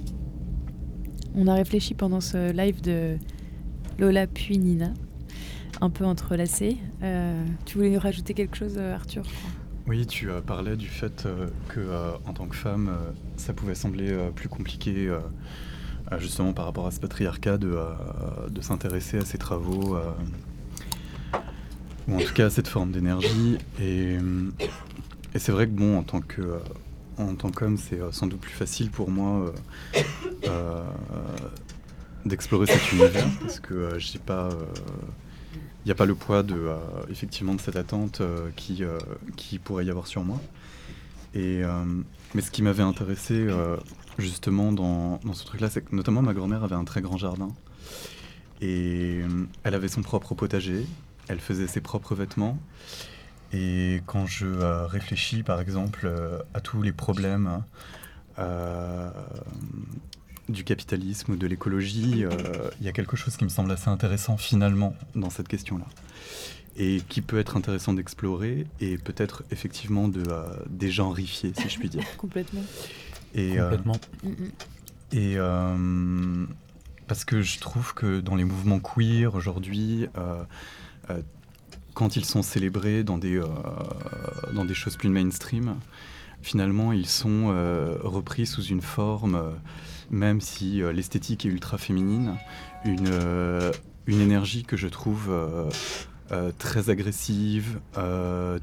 On a réfléchi pendant ce live de Lola puis Nina, un peu entrelacé. Euh, tu voulais rajouter quelque chose, euh, Arthur Oui, tu parlais du fait que, en tant que femme, ça pouvait sembler plus compliqué, justement par rapport à ce patriarcat, de, de s'intéresser à ces travaux, ou en tout cas à cette forme d'énergie. Et c'est vrai que, bon, en tant que en tant qu'homme, c'est euh, sans doute plus facile pour moi euh, euh, d'explorer cet univers parce que j'ai pas il n'y a pas le poids de, effectivement, de cette attente qui, pourrait y avoir sur moi. Mais ce qui m'avait intéressé justement dans, dans ce truc-là, c'est que notamment ma grand-mère avait un très grand jardin. Et elle avait son propre potager, elle faisait ses propres vêtements. Et quand je euh, réfléchis, par exemple, euh, à tous les problèmes euh, du capitalisme ou de l'écologie, il y a quelque chose qui me semble assez intéressant finalement dans cette question-là. Et qui peut être intéressant d'explorer et peut-être effectivement de dégenrifier, si je puis dire. Complètement. Et, Complètement. et parce que je trouve que dans les mouvements queer aujourd'hui, quand ils sont célébrés dans des, euh, dans des choses plus mainstream, finalement, ils sont euh, repris sous une forme, euh, même si l'esthétique est ultra féminine, une, une énergie que je trouve très agressive,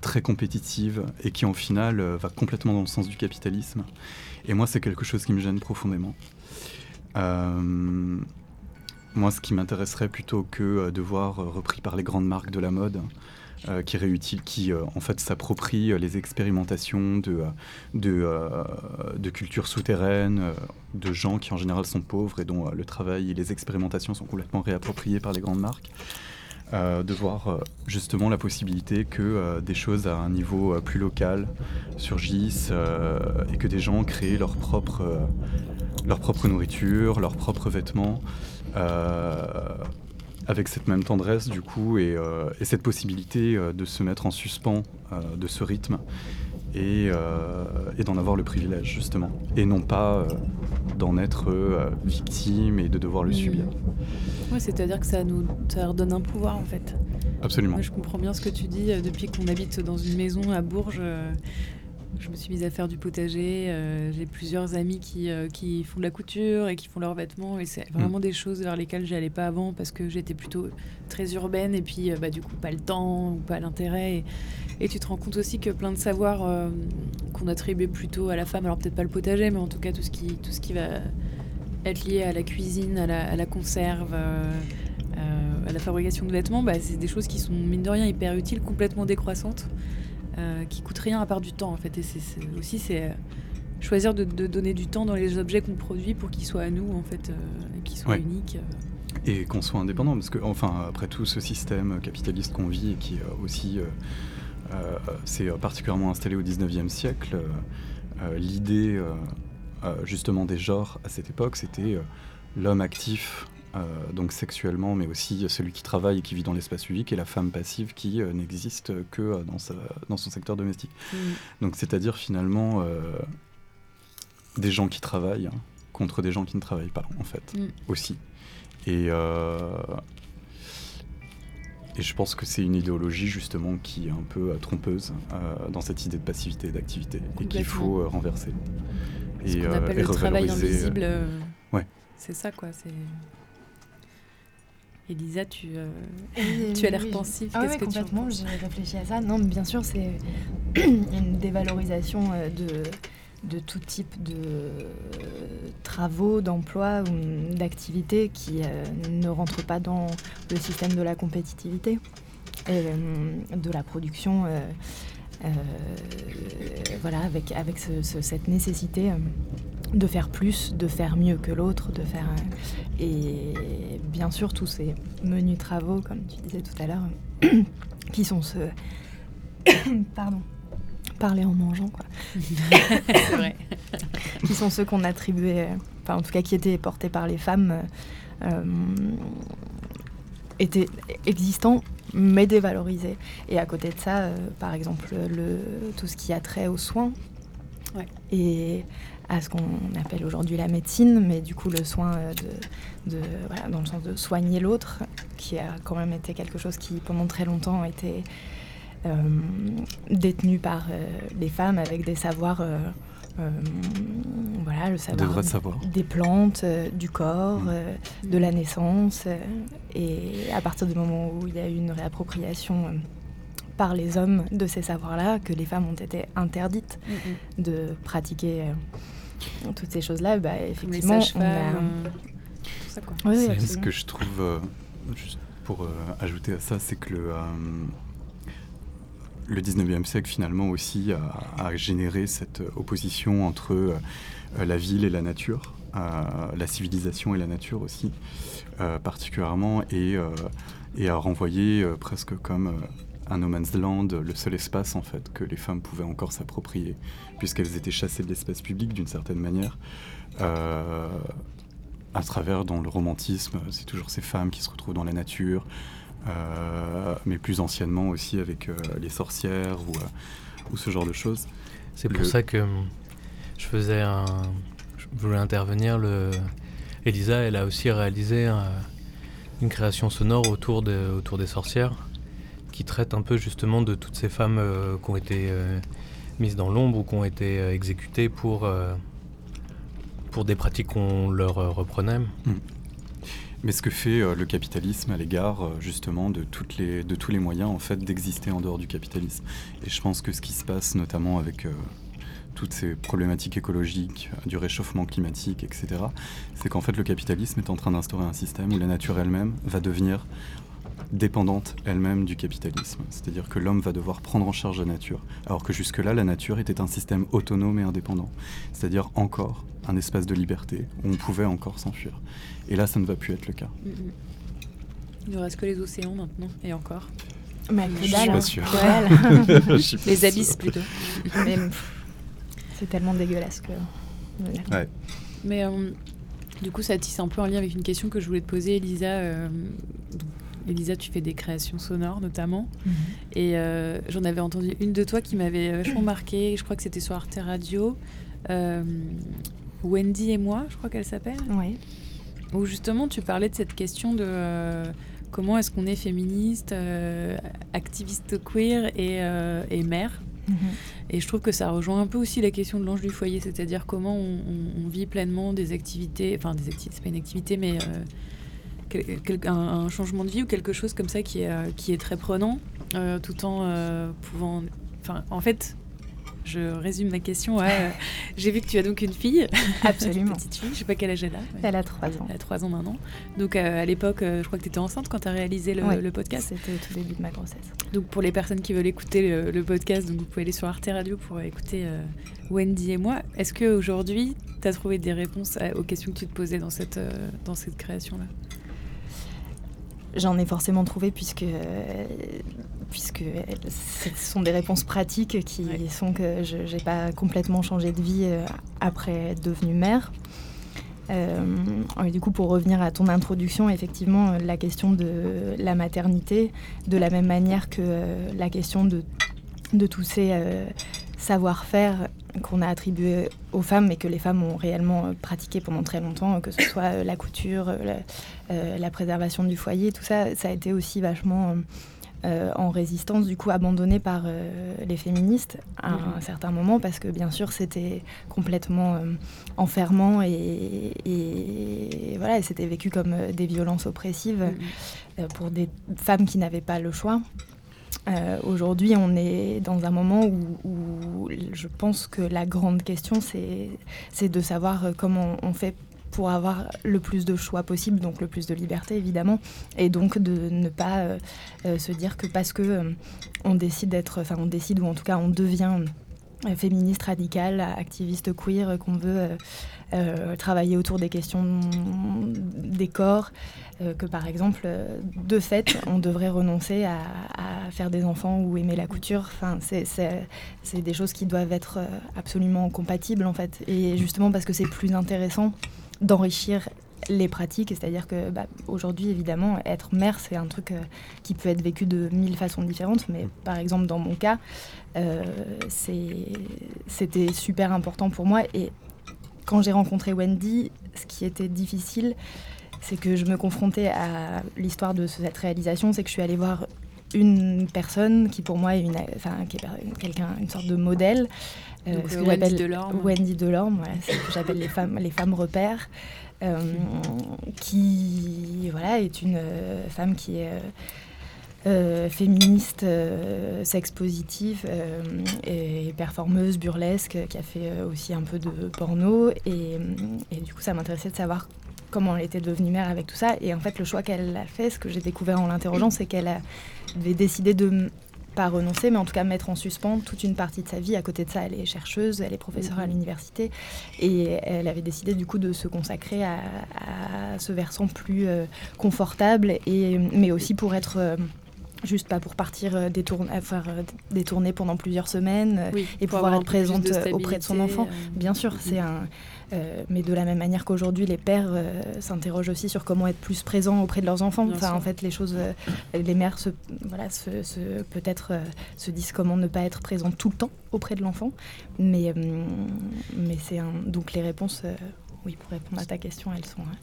très compétitive, et qui, en final, va complètement dans le sens du capitalisme. Et moi, c'est quelque chose qui me gêne profondément. Moi, ce qui m'intéresserait plutôt que de voir repris par les grandes marques de la mode, euh, qui qui en fait s'approprient les expérimentations de, de, cultures souterraines, de gens qui en général sont pauvres et dont le travail et les expérimentations sont complètement réappropriés par les grandes marques. de voir justement la possibilité que des choses à un niveau plus local surgissent et que des gens créent leur propre, leur propre nourriture, leurs propres vêtements, euh, avec cette même tendresse du coup et, euh, cette possibilité euh, de se mettre en suspens de ce rythme et, d'en avoir le privilège justement et non pas d'en être victime et de devoir le subir. Oui, c'est-à-dire que ça nous ça redonne un pouvoir en fait. Absolument. je comprends bien ce que tu dis depuis qu'on habite dans une maison à Bourges je me suis mise à faire du potager. Euh, j'ai plusieurs amis qui, euh, qui, font de la couture et qui font leurs vêtements. Et c'est vraiment mm. des choses vers lesquelles j'allais pas avant parce que j'étais plutôt très urbaine et puis euh, bah, du coup pas le temps ou pas l'intérêt. Et, tu te rends compte aussi que plein de savoirs qu'on attribuait plutôt à la femme, alors peut-être pas le potager, mais en tout cas tout ce qui, tout ce qui va être lié à la cuisine, à la, à la conserve. à la fabrication de vêtements, bah, c'est des choses qui sont mine de rien hyper utiles, complètement décroissantes. Euh, qui coûte rien à part du temps en fait. Et c'est, aussi, c'est, choisir de, donner du temps dans les objets qu'on produit pour qu'ils soient à nous, en fait, et qu'ils soient uniques. Et qu'on soit indépendant, parce que, enfin, après tout ce système capitaliste qu'on vit et qui aussi s'est particulièrement installé au 19e siècle, l'idée justement des genres à cette époque, c'était l'homme actif euh, donc sexuellement, mais aussi celui qui travaille et qui vit dans l'espace public, et la femme passive qui euh, n'existe que euh, dans, dans, son secteur domestique. Mm. Donc c'est-à-dire finalement des gens qui travaillent hein, contre des gens qui ne travaillent pas, en fait, mm. aussi. Et, et je pense que c'est une idéologie justement qui est un peu trompeuse dans cette idée de passivité et d'activité, et qu'il faut renverser. Ce qu'on appelle le travail invisible. ouais. C'est ça, quoi. C'est... Elisa, tu, euh, tu as l'air pensif. Ah oui, complètement, j'ai réfléchi à ça. Non, mais bien sûr, c'est une dévalorisation euh, de, de tout type de travaux, d'emplois ou d'activités qui euh, ne rentrent pas dans le système de la compétitivité et de la production. Voilà, avec, avec cette nécessité de faire plus, de faire mieux que l'autre, de faire et bien sûr tous ces menus travaux, comme tu disais tout à l'heure, qui sont ceux, pardon, parler en mangeant quoi, c'est vrai, qui sont ceux qu'on attribuait, enfin en tout cas qui étaient portés par les femmes, euh, étaient existants mais dévalorisés. Et à côté de ça, euh, par exemple, le, tout ce qui a trait aux soins. Et à ce qu'on appelle aujourd'hui la médecine, mais du coup le soin euh, de, voilà, dans le sens de soigner l'autre, qui a quand même été quelque chose qui pendant très longtemps a été euh, détenu par euh, les femmes avec des savoirs, voilà, le savoir, des plantes, du corps, mm. de la naissance, et à partir du moment où il y a eu une réappropriation par les hommes de ces savoirs-là que les femmes ont été interdites mm, mm. de pratiquer toutes ces choses-là, bah, effectivement, on a... Euh, ce que je trouve, euh, juste pour euh, ajouter à ça, c'est que le, le 19e siècle, finalement, aussi a, généré cette opposition entre la ville et la nature, la civilisation et la nature aussi, particulièrement, et, a renvoyé presque comme un no man's land, le seul espace en fait que les femmes pouvaient encore s'approprier, puisqu'elles étaient chassées de l'espace public d'une certaine manière, euh, à travers dans le romantisme, c'est toujours ces femmes qui se retrouvent dans la nature, euh, mais plus anciennement aussi avec euh, les sorcières ou, ou, ce genre de choses. C'est pour ça que je faisais un, je voulais intervenir. Le, Elisa, elle a aussi réalisé une création sonore autour, de, autour des sorcières qui traite un peu justement de toutes ces femmes euh, qui ont été euh, mises dans l'ombre ou qui ont été euh, exécutées pour, pour des pratiques qu'on leur reprenait. Hmm. Mais ce que fait le capitalisme à l'égard justement de, tous les moyens en fait d'exister en dehors du capitalisme? Et je pense que ce qui se passe notamment avec toutes ces problématiques écologiques, du réchauffement climatique, etc., c'est qu'en fait le capitalisme est en train d'instaurer un système où la nature elle-même va devenir dépendante elle-même du capitalisme. C'est-à-dire que l'homme va devoir prendre en charge la nature, alors que jusque-là, la nature était un système autonome et indépendant. C'est-à-dire encore un espace de liberté où on pouvait encore s'enfuir. Et là, ça ne va plus être le cas. Mm. Il ne reste que les océans maintenant, et encore. Mais je suis pas sûr. les abysses plutôt. c'est tellement dégueulasse que. Ouais. Mais euh, du coup, ça tisse un peu en lien avec une question que je voulais te poser, Elisa. Euh, Elisa, tu fais des créations sonores notamment. Mhm. Et euh, j'en avais entendu une de toi qui m'avait vachement marqué. Je crois que c'était sur Arte Radio. Euh, Wendy et moi, je crois qu'elle s'appelle. Oui. Où justement tu parlais de cette question de euh, comment est-ce qu'on est féministe, activiste queer et, mère. Mhm. Et je trouve que ça rejoint un peu aussi la question de l'ange du foyer, c'est-à-dire comment on, on, vit pleinement des activités, enfin des activités, c'est pas une activité, mais un, changement de vie ou quelque chose comme ça qui est, euh, qui est très prenant, euh, tout en euh, pouvant. Enfin, en fait, je résume ma question j'ai vu que tu as donc une fille. Absolument. une petite fille, je sais pas quel âge elle a. Elle a 3 ans. Elle a 3 ans maintenant. Donc à l'époque, je crois que tu étais enceinte quand tu as réalisé le, podcast. C'était au tout début de ma grossesse. Donc pour les personnes qui veulent écouter le, podcast, donc vous pouvez aller sur Arte Radio pour écouter Wendy et moi. Est-ce qu'aujourd'hui, tu as trouvé des réponses aux questions que tu te posais dans cette, dans cette création-là? J'en ai forcément trouvé puisque, puisque ce sont des réponses pratiques qui sont que je n'ai pas complètement changé de vie euh, après être devenue mère. Euh, du coup, pour revenir à ton introduction, effectivement, la question de la maternité, de la même manière que euh, la question de, de tous ces savoir-faire qu'on a attribué aux femmes et que les femmes ont réellement euh, pratiqué pendant très longtemps, que ce soit euh, la couture, euh, la, préservation du foyer, tout ça, ça a été aussi vachement en résistance, du coup abandonné par les féministes à un mhm. certain moment, parce que bien sûr c'était complètement enfermant et, voilà, c'était vécu comme des violences oppressives mhm. pour des femmes qui n'avaient pas le choix. Euh, aujourd'hui, on est dans un moment où, je pense que la grande question, c'est de savoir euh, comment on fait pour avoir le plus de choix possible, donc le plus de liberté évidemment, et donc de ne pas euh, se dire que parce que on décide d'être, enfin on décide ou en tout cas on devient féministe radicale, activiste queer, qu'on veut travailler autour des questions des corps, euh, que par exemple, euh, de fait, on devrait renoncer à, faire des enfants ou aimer la couture. Enfin, c'est des choses qui doivent être euh, absolument compatibles en fait. Et justement parce que c'est plus intéressant d'enrichir les pratiques, c'est-à-dire que bah, aujourd'hui, évidemment, être mère, c'est un truc qui peut être vécu de mille façons différentes, mais par exemple, dans mon cas, c'était super important pour moi. Et quand j'ai rencontré Wendy, ce qui était difficile, c'est que je me confrontais à l'histoire de cette réalisation, c'est que je suis allée voir une personne qui pour moi est une, quelqu'un, une sorte de modèle. Euh, ce que Wendy Delorme. Wendy Delorme, voilà, c'est ce que j'appelle les femmes, les femmes repères, euh, qui voilà est une euh, femme qui est féministe, sex positive et performeuse, burlesque, qui a fait aussi un peu de porno. Et, et du coup, ça m'intéressait de savoir comment elle était devenue mère avec tout ça. Et en fait, le choix qu'elle a fait, ce que j'ai découvert en l'interrogeant, c'est qu'elle avait décidé de pas renoncer, mais en tout cas mettre en suspens toute une partie de sa vie. À côté de ça, elle est chercheuse, elle est professeure à mhm. l'université, et elle avait décidé du coup de se consacrer à, ce versant plus euh, confortable, et, mais aussi pour être euh, juste pas pour partir euh, faire des tournées pendant plusieurs semaines et pouvoir être présente auprès de son enfant. Bien sûr, c'est un, euh, mais de la même manière qu'aujourd'hui, les pères euh, s'interrogent aussi sur comment être plus présents auprès de leurs enfants. enfin, en fait, les choses, euh, les mères se, voilà, se, peut-être se disent comment ne pas être présent tout le temps auprès de l'enfant. Mais, mais c'est un... donc les réponses, oui, pour répondre à ta question, elles sont. Hein.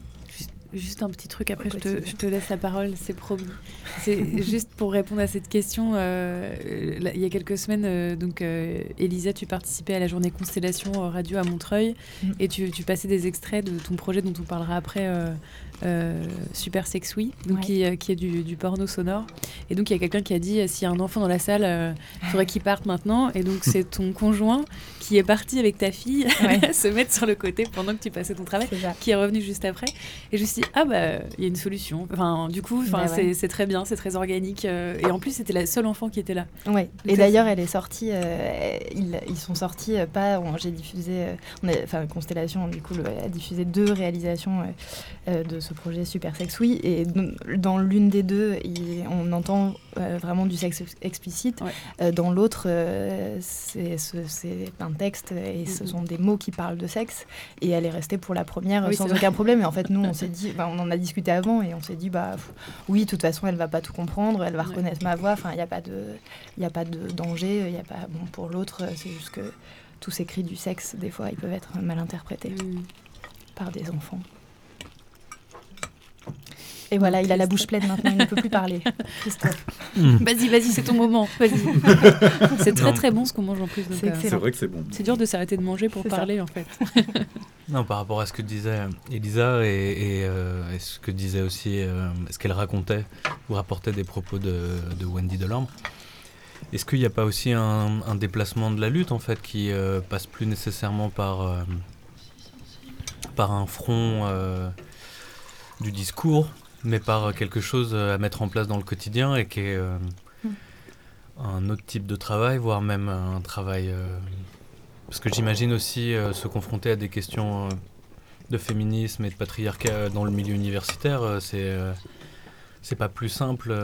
Juste un petit truc, après je te, je te, laisse la parole, c'est promis. C'est juste pour répondre à cette question. Euh, il y a quelques semaines, euh, donc euh, Elisa, tu participais à la journée Constellation Radio à Montreuil mm. et tu, tu, passais des extraits de ton projet dont on parlera après euh, Super Sex Oui, donc qui, euh, qui, est du, du, porno sonore. Et donc il y a quelqu'un qui a dit euh, s'il y a un enfant dans la salle, il faudrait qu'il parte maintenant. Et donc c'est ton conjoint qui est parti avec ta fille se mettre sur le côté pendant que tu passais ton travail, qui est revenu juste après. Et je me suis dit ah bah il y a une solution. Enfin du coup, enfin bah c'est très bien, c'est très organique. et en plus c'était la seule enfant qui était là. Ouais. et d'ailleurs elle est sortie, ils, ils, sont sortis pas. J'ai diffusé, enfin Constellation du coup a diffusé deux réalisations de ce projet Super Sex Oui. Et dans l'une des deux, on entend euh, vraiment du sexe explicite. Euh, dans l'autre, euh, c'est un texte et ce sont des mots qui parlent de sexe. Et elle est restée pour la première sans aucun problème. Et en fait, nous, on s'est dit, on en a discuté avant et on s'est dit, bah oui, de toute façon, elle va pas tout comprendre, elle va reconnaître ma voix. Enfin, il n'y a pas de, il a pas de danger. Il a pas, bon, pour l'autre, c'est juste que tous ces cris du sexe, des fois, ils peuvent être mal interprétés mm. par des enfants. Et voilà, il a la bouche pleine maintenant, il ne peut plus parler. Christophe. Hmm. Vas-y, vas-y, c'est ton moment. c'est très très bon ce qu'on mange en plus. Euh, c'est vrai que c'est bon. C'est dur de s'arrêter de manger pour parler en fait. non, par rapport à ce que disait Elisa et, euh, ce que disait aussi, euh, ce qu'elle racontait ou rapportait des propos de, Wendy Delorme. Est-ce qu'il n'y a pas aussi un, déplacement de la lutte en fait qui passe plus nécessairement par, par un front du discours, mais par quelque chose à mettre en place dans le quotidien et qui est hmm. un autre type de travail, voire même un travail parce que j'imagine aussi euh, se confronter à des questions euh, de féminisme et de patriarcat dans le milieu universitaire, euh, c'est c'est pas plus simple.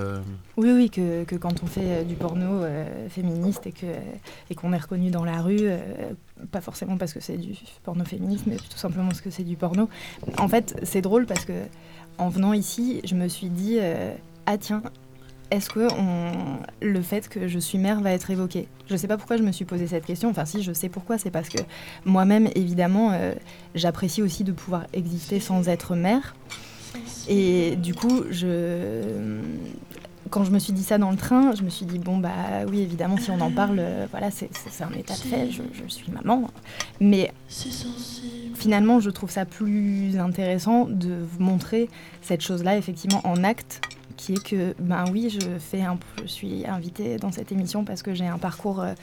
Oui, oui, que, que, quand on fait du porno féministe et que et qu'on est reconnu dans la rue, pas forcément parce que c'est du porno féministe, mais tout simplement parce que c'est du porno. En fait, c'est drôle parce que en venant ici, je me suis dit ah tiens, est-ce que le fait que je suis mère va être évoqué? Je ne sais pas pourquoi je me suis posé cette question. Enfin, si, je sais pourquoi. C'est parce que moi-même, évidemment, euh, j'apprécie aussi de pouvoir exister sans être mère. Et du coup, je... quand je me suis dit ça dans le train, je me suis dit, bon, bah oui, évidemment, si on en parle, euh, voilà, c'est un état de fait, je, je suis maman. Mais finalement, je trouve ça plus intéressant de montrer cette chose-là, effectivement, en acte qui est que, ben oui, je, fais un, je suis invitée dans cette émission parce que j'ai un parcours euh,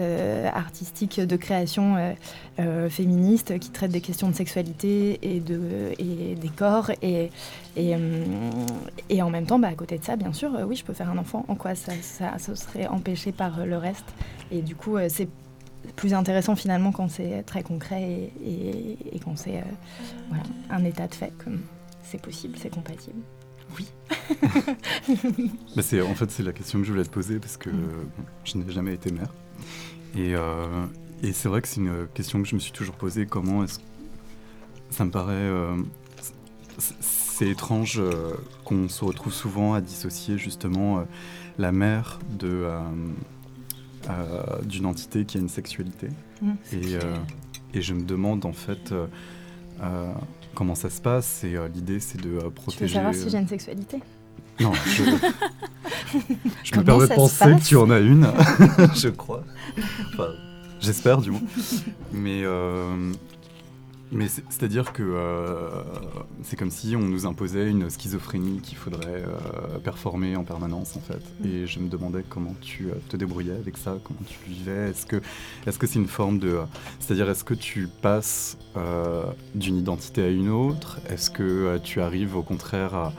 euh, artistique de création euh, féministe qui traite des questions de sexualité et, de, et des corps. Et, et, et en même temps, bah, à côté de ça, bien sûr, oui, je peux faire un enfant. En quoi ça, ça, serait empêché par le reste? Et du coup, c'est plus intéressant finalement quand c'est très concret et, et quand c'est voilà, un état de fait, comme c'est possible, c'est compatible. Oui. bah c'est, en fait, c'est la question que je voulais te poser parce que mm. je n'ai jamais été mère. Et, euh, et, c'est vrai que c'est une question que je me suis toujours posée. Comment est-ce ça me paraît euh, c'est étrange euh, qu'on se retrouve souvent à dissocier justement la mère de d'une entité qui a une sexualité. Mm, et, et, je me demande en fait comment ça se passe. Et euh, l'idée, c'est de protéger. Tu veux savoir si j'ai une sexualité? Non, je, je me permets de penser que tu en as une, je crois. Enfin, j'espère du moins. Mais euh, mais c'est-à-dire que euh, c'est comme si on nous imposait une schizophrénie qu'il faudrait euh, performer en permanence en fait. Mm. Et je me demandais comment tu euh, te débrouillais avec ça, comment tu vivais. Est-ce que est-ce que c'est une forme de, c'est-à-dire est-ce que tu passes d'une identité à une autre? Est-ce que tu arrives au contraire à,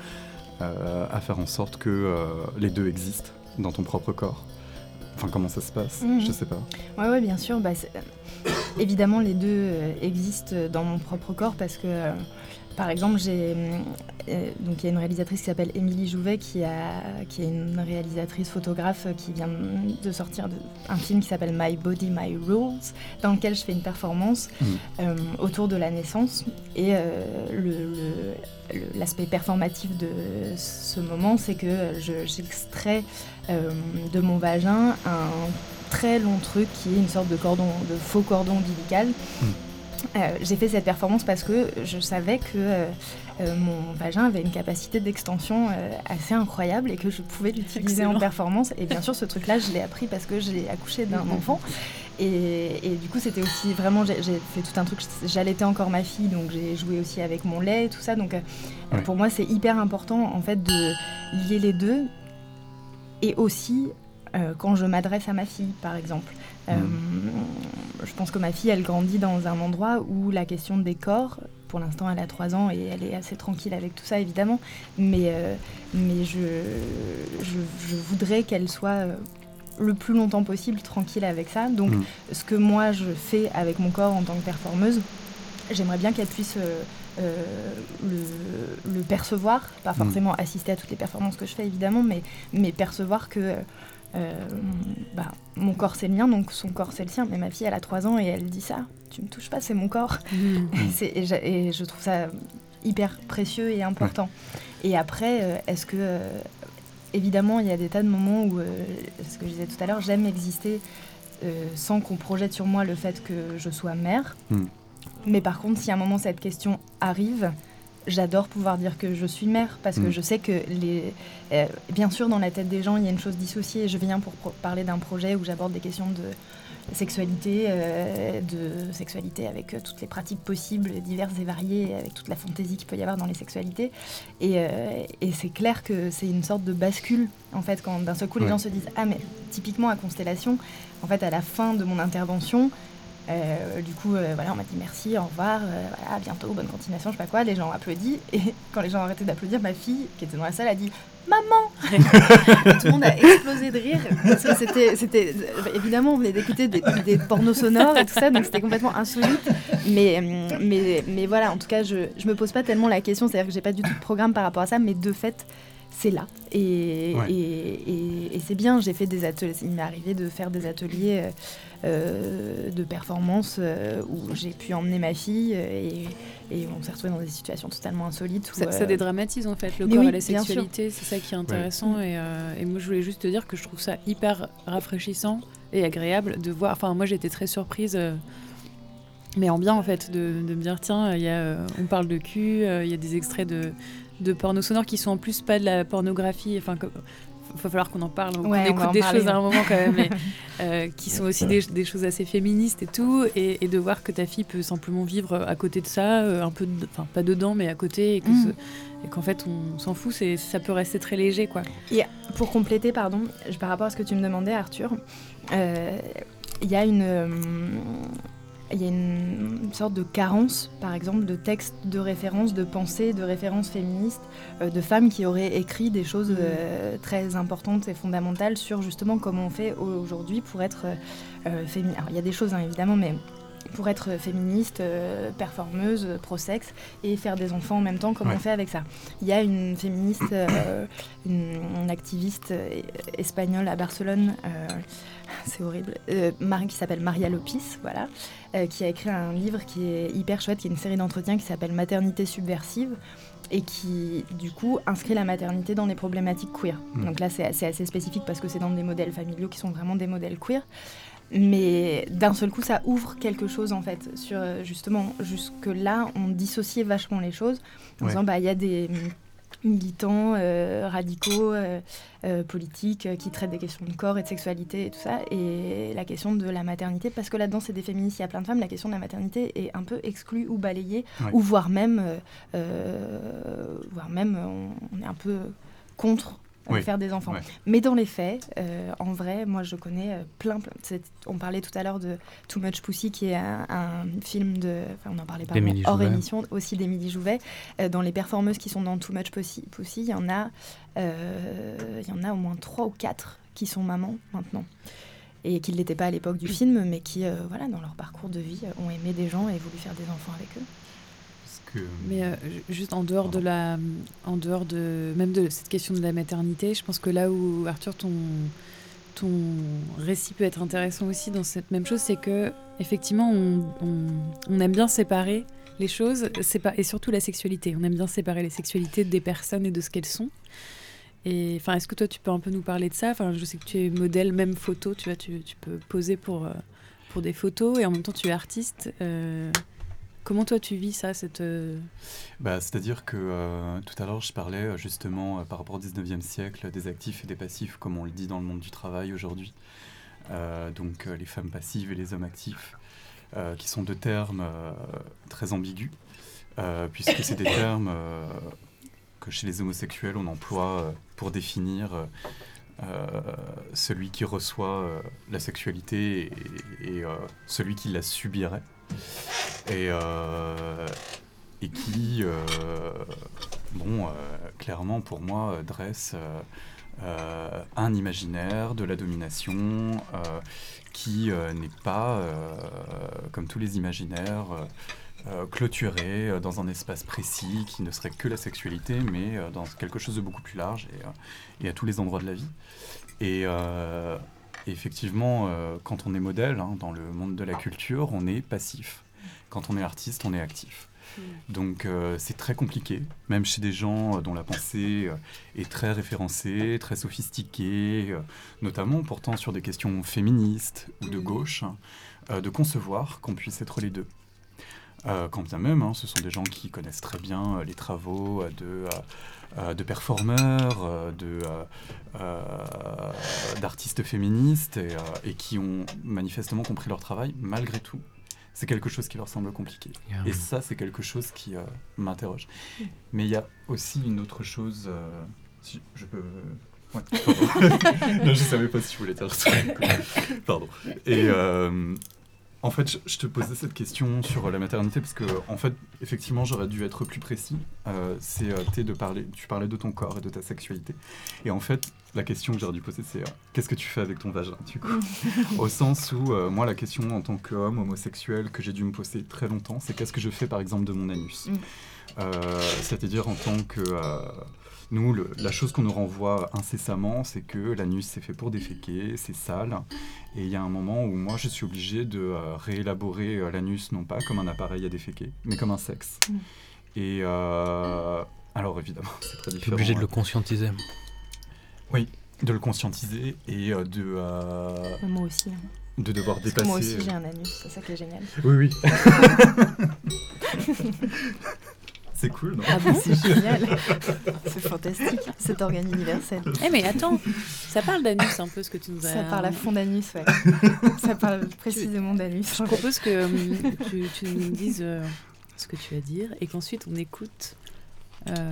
à faire en sorte que les deux existent dans ton propre corps? Enfin, comment ça se passe? Je mhm. sais pas. Ouais, ouais, bien sûr. Bah, évidemment, les deux euh, existent dans mon propre corps parce que, euh, par exemple, j'ai euh, donc il y a une réalisatrice qui s'appelle Émilie Jouvet qui a qui est une réalisatrice photographe qui vient de sortir de, un film qui s'appelle My Body My Rules dans lequel je fais une performance mhm. autour de la naissance et l'aspect performatif de ce moment c'est que j'extrais euh, de mon vagin un très long truc qui est une sorte de cordon, de faux cordon ombilical. Hmm. Euh, j'ai fait cette performance parce que je savais que euh, mon vagin avait une capacité d'extension assez incroyable et que je pouvais l'utiliser en performance. Et bien sûr, ce truc-là, je l'ai appris parce que j'ai accouché d'un enfant. Et, du coup, c'était aussi vraiment, j'ai fait tout un truc, j'allaitais encore ma fille, donc j'ai joué aussi avec mon lait et tout ça. Donc pour moi, c'est hyper important en fait de lier les deux et aussi euh, quand je m'adresse à ma fille, par exemple. Euh, mm. Je pense que ma fille, elle grandit dans un endroit où la question des corps, pour l'instant, elle a 3 ans et elle est assez tranquille avec tout ça, évidemment, mais, euh, mais je, je, voudrais qu'elle soit le plus longtemps possible tranquille avec ça. Donc, mm. ce que moi, je fais avec mon corps en tant que performeuse, j'aimerais bien qu'elle puisse euh, le, percevoir, pas mm. forcément assister à toutes les performances que je fais évidemment, mais, mais percevoir que euh, bah, mon corps c'est le mien, donc son corps c'est le sien. Mais ma fille elle a 3 ans et elle dit ça, tu me touches pas, c'est mon corps. Mm. Et, je trouve ça hyper précieux et important. Et après, euh, est-ce que évidemment il y a des tas de moments où, ce que je disais tout à l'heure, j'aime exister sans qu'on projette sur moi le fait que je sois mère. Mm. Mais par contre, si à un moment cette question arrive, j'adore pouvoir dire que je suis mère parce que mm. je sais que les euh, bien sûr dans la tête des gens il y a une chose dissociée je viens pour parler d'un projet où j'aborde des questions de sexualité, de sexualité avec toutes les pratiques possibles, diverses et variées, avec toute la fantaisie qu'il peut y avoir dans les sexualités. Et, et c'est clair que c'est une sorte de bascule, en fait, quand d'un seul coup les gens se disent Ah, mais typiquement à Constellation, en fait, à la fin de mon intervention, euh, du coup, euh, voilà, on m'a dit merci, au revoir, euh, à bientôt, bonne continuation, je sais pas quoi. Les gens ont applaudi. Et quand les gens ont arrêté d'applaudir, ma fille, qui était dans la salle, a dit Maman Tout le monde a explosé de rire. c'était, c'était, évidemment, on venait d'écouter des, des, pornos sonores et tout ça, donc c'était complètement insolite. Mais, mais, mais voilà, en tout cas, je, je me pose pas tellement la question, c'est-à-dire que j'ai pas du tout de programme par rapport à ça, mais de fait, c'est là. Et, et, et, c'est bien, j'ai fait des ateliers, il m'est arrivé de faire des ateliers euh, de performance euh, où j'ai pu emmener ma fille et, on s'est retrouvé dans des situations totalement insolites. ça, ça, dédramatise en fait le corps et la sexualité, c'est ça qui est intéressant. Et, moi je voulais juste te dire que je trouve ça hyper rafraîchissant et agréable de voir. Enfin, moi j'étais très surprise mais en bien en fait de, de me dire tiens y a, on parle de cul il y a des extraits de, de porno sonore qui sont en plus pas de la pornographie. Enfin, il va falloir qu'on en parle, qu'on écoute des choses à un moment quand même, mais, euh, qui sont aussi des, choses assez féministes et tout, et, de voir que ta fille peut simplement vivre à côté de ça, euh, un peu, enfin pas dedans, mais à côté, mm. et qu'en fait on s'en fout, ça peut rester très léger, quoi. Et pour compléter, pardon, par rapport à ce que tu me demandais, Arthur, euh, il y a une il y a une, sorte de carence, par exemple, de textes de référence, de pensées, de références féministes, euh, de femmes qui auraient écrit des choses mm. euh, très importantes et fondamentales sur justement comment on fait aujourd'hui pour être euh, féministe. Alors il y a des choses hein, évidemment, mais pour être féministe, performeuse, pro-sexe et faire des enfants en même temps, comment on fait avec ça? Il y a une féministe, une, une, activiste espagnole à Barcelone c'est horrible, euh, qui s'appelle Maria Lopis, voilà, euh, qui a écrit un livre qui est hyper chouette, qui est une série d'entretiens qui s'appelle Maternité subversive et qui, du coup, inscrit la maternité dans des problématiques queer. Mm. Donc là, c'est assez, spécifique parce que c'est dans des modèles familiaux qui sont vraiment des modèles queer. Mais d'un seul coup, ça ouvre quelque chose, en fait, sur justement, jusque-là, on dissociait vachement les choses en disant, bah, il y a des militants, euh, radicaux, euh, euh, politiques, qui traitent des questions de corps et de sexualité et tout ça, et la question de la maternité, parce que là-dedans c'est des féministes, il y a plein de femmes, la question de la maternité est un peu exclue ou balayée, ou voire même, voire même on, est un peu contre faire des enfants. Mais dans les faits, euh, en vrai, moi je connais euh, plein, plein. On parlait tout à l'heure de Too Much Pussy, qui est un, film de. Enfin, on en parlait pas hors émission, aussi d'Émilie Jouvet. Euh, dans les performeuses qui sont dans Too Much Pussy, il y en a, il y en a au moins trois ou quatre qui sont mamans maintenant et qui ne l'étaient pas à l'époque du film, mais qui, voilà, dans leur parcours de vie, ont aimé des gens et voulu faire des enfants avec eux. Mais euh, juste en dehors de la, en dehors de même de cette question de la maternité, je pense que là où Arthur ton ton récit peut être intéressant aussi dans cette même chose, c'est que effectivement on, on, aime bien séparer les choses, et surtout la sexualité. On aime bien séparer les sexualités des personnes et de ce qu'elles sont. Et enfin, est-ce que toi tu peux un peu nous parler de ça? Enfin, je sais que tu es modèle, même photo, tu vois, tu, tu peux poser pour euh, pour des photos et en même temps tu es artiste. Euh, Comment toi tu vis ça cette... Euh, bah, C'est-à-dire que euh, tout à l'heure je parlais euh, justement par rapport au 19e siècle des actifs et des passifs comme on le dit dans le monde du travail aujourd'hui. donc les femmes passives et les hommes actifs, qui sont deux termes très ambigus, puisque c'est des termes que chez les homosexuels on emploie pour définir celui qui reçoit la sexualité et celui qui la subirait et, euh, et qui, euh, bon, euh, clairement pour moi, dresse un imaginaire de la domination qui n'est pas, comme tous les imaginaires, clôturé dans un espace précis qui ne serait que la sexualité, mais dans quelque chose de beaucoup plus large et, et, à tous les endroits de la vie. Et, effectivement, euh, quand on est modèle hein, dans le monde de la culture, on est passif. Quand on est artiste, on est actif. Hmm. Donc euh, c'est très compliqué, même chez des gens euh, dont la pensée est très référencée, très sophistiquée, notamment portant sur des questions féministes ou de hmm. gauche, de concevoir qu'on puisse être les deux. Quand bien même, hein, ce sont des gens qui connaissent très bien les travaux de, de performeurs, de, d'artistes féministes et, et, qui ont manifestement compris leur travail malgré tout. C'est quelque chose qui leur semble compliqué. Et ça, c'est quelque chose qui m'interroge. Mais il y a aussi une autre chose, si je peux Ouais, non, je savais pas si tu voulais dire ça. Pardon. Et euh, en fait, je te posais cette question sur la maternité parce que, en fait, effectivement, j'aurais dû être plus précis. Euh, c'est euh, de parler, tu parlais de ton corps et de ta sexualité. Et en fait, la question que j'aurais dû poser, c'est qu'est-ce que tu fais avec ton vagin, du coup? Au sens où, moi, la question en tant qu'homme homosexuel que j'ai dû me poser très longtemps, c'est qu'est-ce que je fais, par exemple, de mon anus? Mm. C'est-à-dire en tant que nous, la chose qu'on nous renvoie incessamment, c'est que l'anus c'est fait pour déféquer, c'est sale. Et il y a un moment où moi je suis obligé de euh, réélaborer euh, l'anus non pas comme un appareil à déféquer, mais comme un sexe. Mm. Et euh, alors évidemment, c'est très différent. Tu es obligé de le conscientiser. Oui, de le conscientiser et de. Moi aussi. Hein. De devoir dépasser. moi aussi j'ai un anus, c'est ça qui est génial. Oui, oui. C'est cool, non Ah bon, c'est génial. c'est fantastique, cet organe universel. Eh mais attends, ça parle d'anus un peu ce que tu nous as... Ça parle à fond d'anus, ouais. ça parle précisément d'anus. Je propose que euh, tu, nous dises euh, ce que tu as à dire et qu'ensuite on écoute... Euh,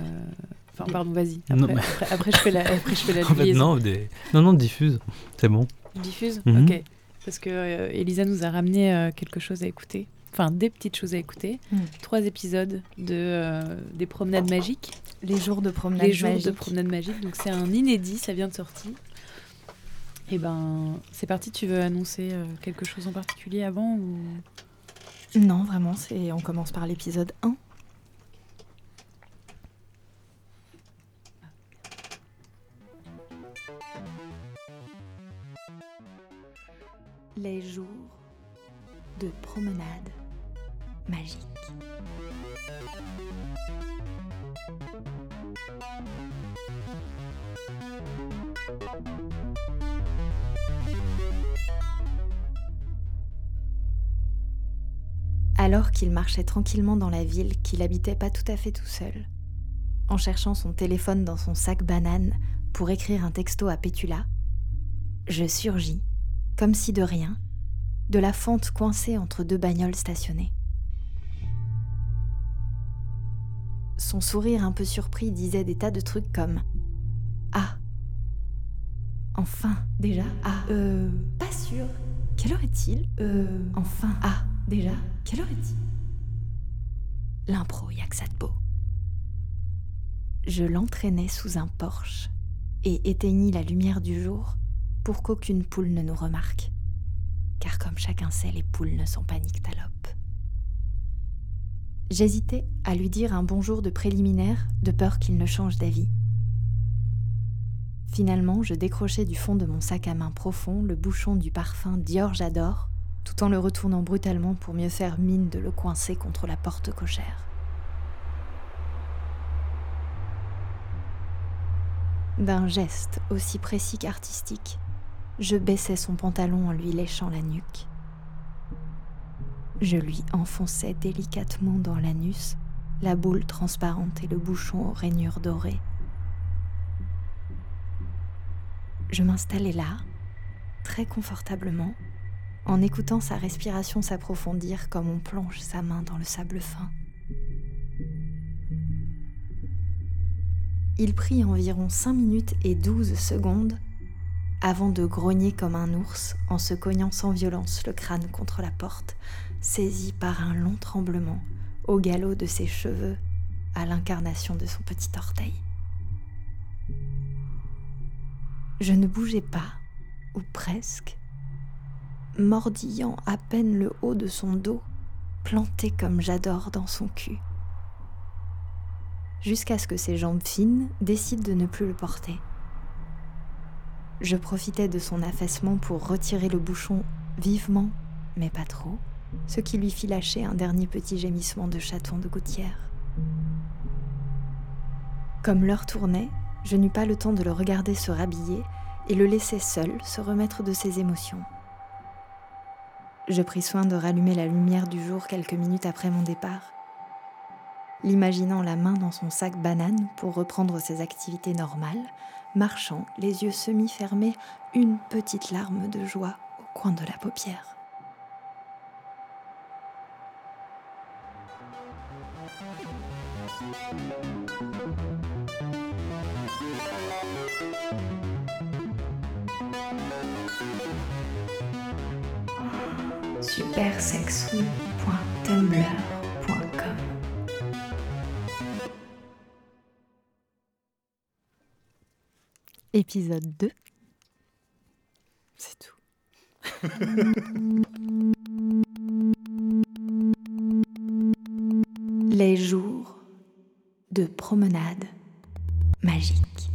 enfin, pardon, vas-y. Après, je fais la, après, je fais la en fait, non, des... non, non, diffuse. C'est bon. Diffuse mhm. Ok. Parce que Elisa nous a ramené quelque chose à écouter enfin des petites choses à écouter. Mm. Trois épisodes de euh, des promenades magiques. Les jours de promenade Les jours de promenade magique. Donc c'est un inédit, ça vient de sortir. Et eh ben c'est parti. Tu veux annoncer euh, quelque chose en particulier avant ou? Non, vraiment. C'est on commence par l'épisode 1. Les jours de promenade magique. Alors qu'il marchait tranquillement dans la ville qu'il habitait pas tout à fait tout seul, en cherchant son téléphone dans son sac banane pour écrire un texto à Pétula, je surgis, comme si de rien, de la fente coincée entre deux bagnoles stationnées. Son sourire un peu surpris disait des tas de trucs comme Ah Enfin, déjà Ah Euh. Pas sûr. Quelle heure est-il? Euh. Enfin. Ah Déjà Quelle heure est-il? L'impro, y'a que ça de beau. Je l'entraînais sous un porche et éteignis la lumière du jour pour qu'aucune poule ne nous remarque. Car comme chacun sait, les poules ne sont pas nyctalopes. J'hésitais à lui dire un bonjour de préliminaire, de peur qu'il ne change d'avis. Finalement, je décrochai du fond de mon sac à main profond le bouchon du parfum Dior J'adore, tout en le retournant brutalement pour mieux faire mine de le coincer contre la porte cochère. D'un geste aussi précis qu'artistique, je baissai son pantalon en lui léchant la nuque. Je lui enfonçais délicatement dans l'anus la boule transparente et le bouchon aux rainures dorées. Je m'installais là, très confortablement, en écoutant sa respiration s'approfondir comme on plonge sa main dans le sable fin. Il prit environ 5 minutes et 12 secondes avant de grogner comme un ours en se cognant sans violence le crâne contre la porte, saisi par un long tremblement au galop de ses cheveux à l'incarnation de son petit orteil. Je ne bougeais pas, ou presque, mordillant à peine le haut de son dos, planté comme j'adore dans son cul, jusqu'à ce que ses jambes fines décident de ne plus le porter. Je profitais de son affaissement pour retirer le bouchon vivement, mais pas trop, ce qui lui fit lâcher un dernier petit gémissement de chaton de gouttière. Comme l'heure tournait, je n'eus pas le temps de le regarder se rhabiller et le laisser seul se remettre de ses émotions. Je pris soin de rallumer la lumière du jour quelques minutes après mon départ. L'imaginant la main dans son sac banane pour reprendre ses activités normales, marchant, les yeux semi-fermés, une petite larme de joie au coin de la paupière. supersexual.tumblr.com Épisode 2 C'est tout. Les jours de promenade magique.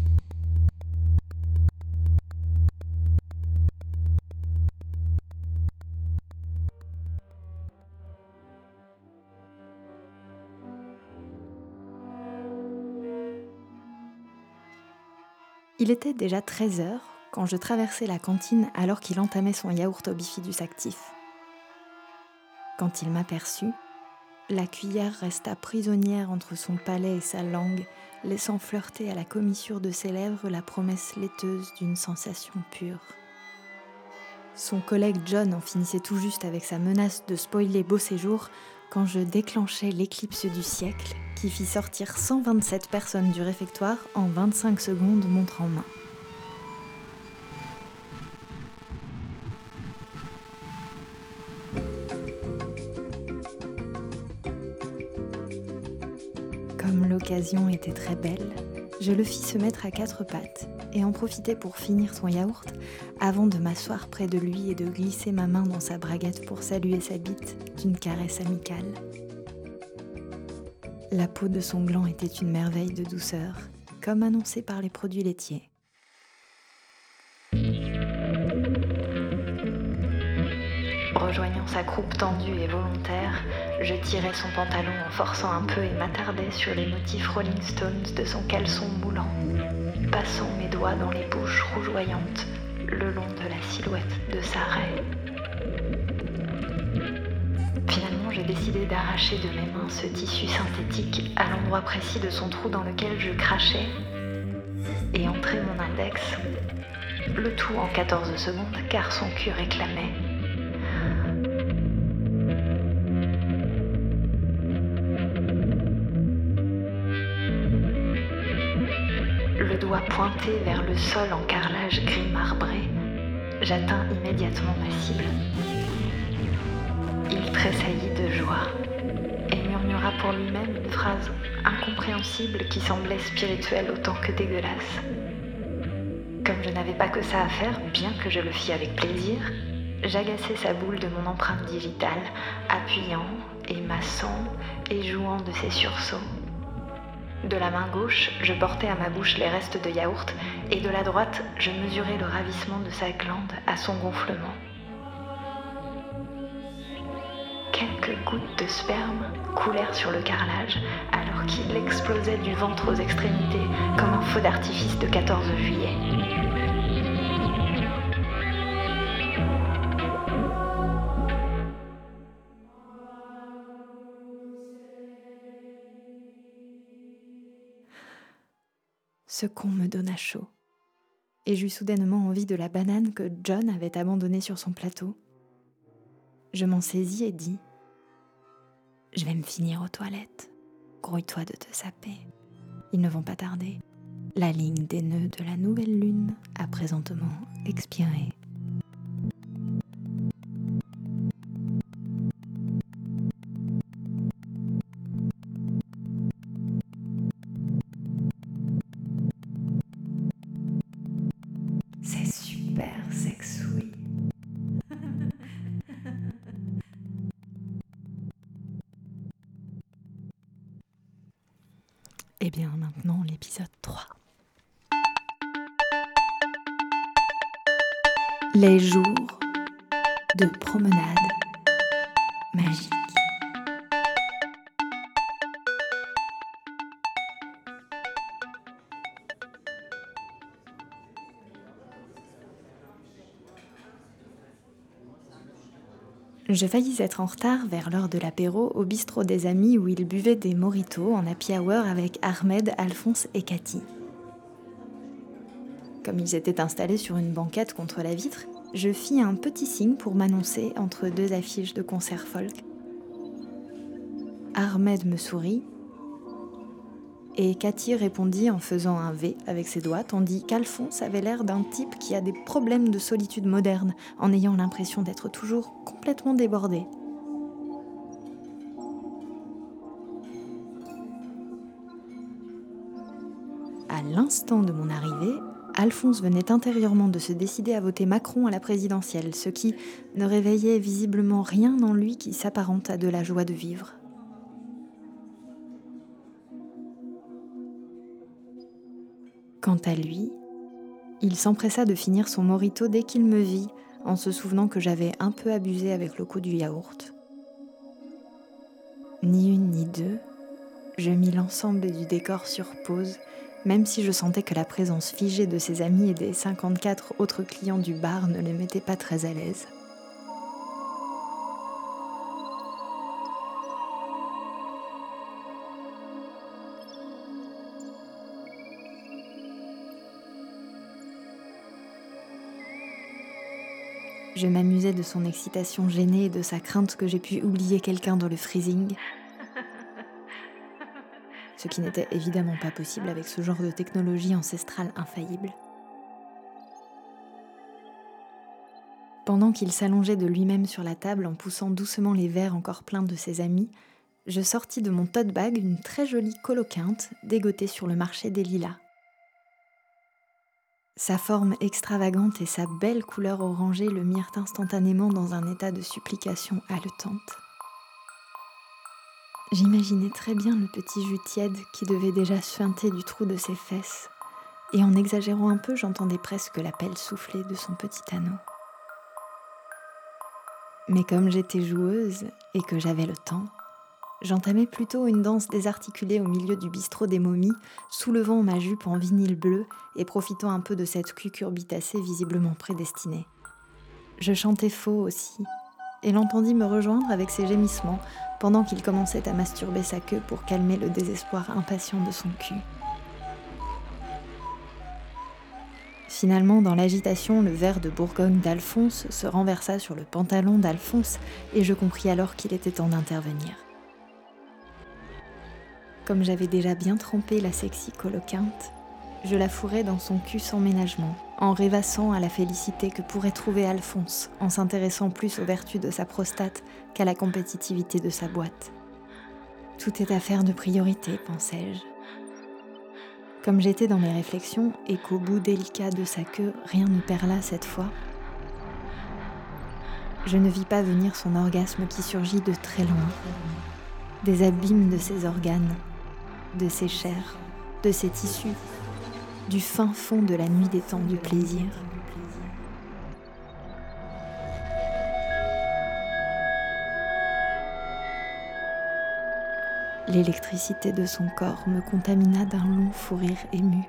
Il était déjà 13 heures quand je traversais la cantine alors qu'il entamait son yaourt au bifidus actif. Quand il m'aperçut, la cuillère resta prisonnière entre son palais et sa langue, laissant flirter à la commissure de ses lèvres la promesse laiteuse d'une sensation pure. Son collègue John en finissait tout juste avec sa menace de spoiler Beau Séjour quand je déclenchais l'éclipse du siècle qui fit sortir 127 personnes du réfectoire en 25 secondes montre en main. Comme l'occasion était très belle, je le fis se mettre à quatre pattes et en profiter pour finir son yaourt avant de m'asseoir près de lui et de glisser ma main dans sa braguette pour saluer sa bite d'une caresse amicale. La peau de son gland était une merveille de douceur, comme annoncé par les produits laitiers. Rejoignant sa croupe tendue et volontaire, je tirais son pantalon en forçant un peu et m'attardais sur les motifs Rolling Stones de son caleçon moulant, passant mes doigts dans les bouches rougeoyantes le long de la silhouette de sa raie. Finalement, j'ai décidé d'arracher de mes mains ce tissu synthétique à l'endroit précis de son trou dans lequel je crachais et entrer mon index, le tout en 14 secondes car son cul réclamait. Pointé vers le sol en carrelage gris marbré, j'atteins immédiatement ma cible. Il tressaillit de joie et murmura pour lui-même une phrase incompréhensible qui semblait spirituelle autant que dégueulasse. Comme je n'avais pas que ça à faire, bien que je le fis avec plaisir, j'agaçai sa boule de mon empreinte digitale, appuyant et massant et jouant de ses sursauts. De la main gauche, je portais à ma bouche les restes de yaourt et de la droite, je mesurais le ravissement de sa glande à son gonflement. Quelques gouttes de sperme coulèrent sur le carrelage alors qu'il explosait du ventre aux extrémités comme un feu d'artifice de 14 juillet. Ce con me donna chaud, et j'eus soudainement envie de la banane que John avait abandonnée sur son plateau. Je m'en saisis et dis Je vais me finir aux toilettes. Grouille-toi de te saper. Ils ne vont pas tarder. La ligne des nœuds de la nouvelle lune a présentement expiré. Et bien maintenant l'épisode 3. Les jours de promenade magique. Je faillis être en retard vers l'heure de l'apéro au bistrot des amis où ils buvaient des moritos en happy hour avec Ahmed, Alphonse et Cathy. Comme ils étaient installés sur une banquette contre la vitre, je fis un petit signe pour m'annoncer entre deux affiches de concert folk. Ahmed me sourit et Cathy répondit en faisant un V avec ses doigts, tandis qu'Alphonse avait l'air d'un type qui a des problèmes de solitude moderne, en ayant l'impression d'être toujours complètement débordé. À l'instant de mon arrivée, Alphonse venait intérieurement de se décider à voter Macron à la présidentielle, ce qui ne réveillait visiblement rien en lui qui s'apparente à de la joie de vivre. Quant à lui, il s'empressa de finir son morito dès qu'il me vit, en se souvenant que j'avais un peu abusé avec le coup du yaourt. Ni une ni deux, je mis l'ensemble du décor sur pause, même si je sentais que la présence figée de ses amis et des 54 autres clients du bar ne les mettait pas très à l'aise. Je m'amusais de son excitation gênée et de sa crainte que j'ai pu oublier quelqu'un dans le freezing. Ce qui n'était évidemment pas possible avec ce genre de technologie ancestrale infaillible. Pendant qu'il s'allongeait de lui-même sur la table en poussant doucement les verres encore pleins de ses amis, je sortis de mon tote bag une très jolie coloquinte dégotée sur le marché des lilas. Sa forme extravagante et sa belle couleur orangée le mirent instantanément dans un état de supplication haletante. J'imaginais très bien le petit jus tiède qui devait déjà suinter du trou de ses fesses, et en exagérant un peu, j'entendais presque la pelle souffler de son petit anneau. Mais comme j'étais joueuse et que j'avais le temps, J'entamais plutôt une danse désarticulée au milieu du bistrot des momies, soulevant ma jupe en vinyle bleu et profitant un peu de cette cucurbitacée visiblement prédestinée. Je chantais faux aussi, et l'entendis me rejoindre avec ses gémissements pendant qu'il commençait à masturber sa queue pour calmer le désespoir impatient de son cul. Finalement, dans l'agitation, le verre de Bourgogne d'Alphonse se renversa sur le pantalon d'Alphonse et je compris alors qu'il était temps d'intervenir. Comme j'avais déjà bien trempé la sexy coloquinte, je la fourrais dans son cul sans ménagement, en rêvassant à la félicité que pourrait trouver Alphonse en s'intéressant plus aux vertus de sa prostate qu'à la compétitivité de sa boîte. Tout est affaire de priorité, pensais-je. Comme j'étais dans mes réflexions et qu'au bout délicat de sa queue, rien ne perla cette fois, je ne vis pas venir son orgasme qui surgit de très loin, des abîmes de ses organes, de ses chairs, de ses tissus, du fin fond de la nuit des temps du plaisir. L'électricité de son corps me contamina d'un long fou rire ému.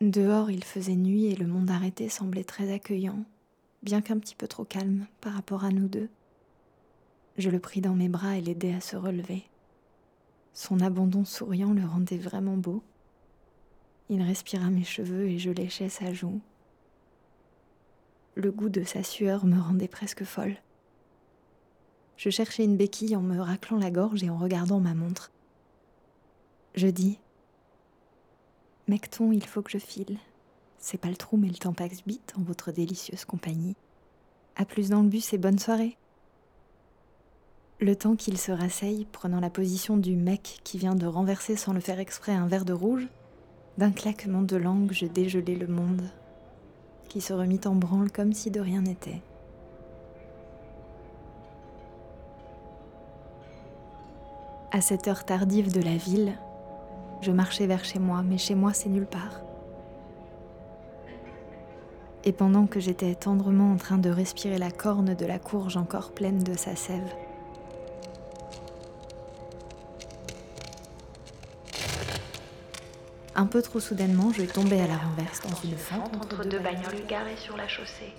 Dehors, il faisait nuit et le monde arrêté semblait très accueillant, bien qu'un petit peu trop calme par rapport à nous deux. Je le pris dans mes bras et l'aidai à se relever. Son abandon souriant le rendait vraiment beau. Il respira mes cheveux et je léchais sa joue. Le goût de sa sueur me rendait presque folle. Je cherchais une béquille en me raclant la gorge et en regardant ma montre. Je dis Mecton, il faut que je file. C'est pas le trou, mais le temps passe vite en votre délicieuse compagnie. À plus dans le bus et bonne soirée. Le temps qu'il se rasseye, prenant la position du mec qui vient de renverser sans le faire exprès un verre de rouge, d'un claquement de langue, je dégelai le monde, qui se remit en branle comme si de rien n'était. À cette heure tardive de la ville, je marchais vers chez moi, mais chez moi c'est nulle part. Et pendant que j'étais tendrement en train de respirer la corne de la courge encore pleine de sa sève, Un peu trop soudainement, je tomber à la renverse dans une fente entre deux bagnoles garées sur la chaussée.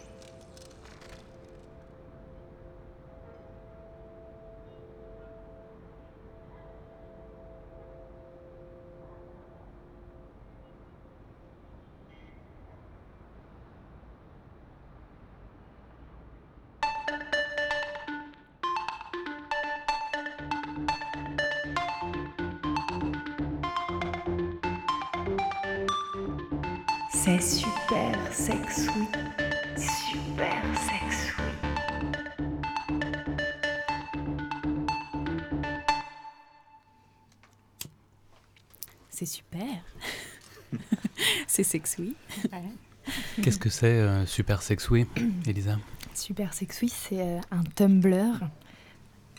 C'est sexy. Qu'est-ce que c'est euh, Super Sexy, Elisa? Super Sexy, c'est euh, un Tumblr.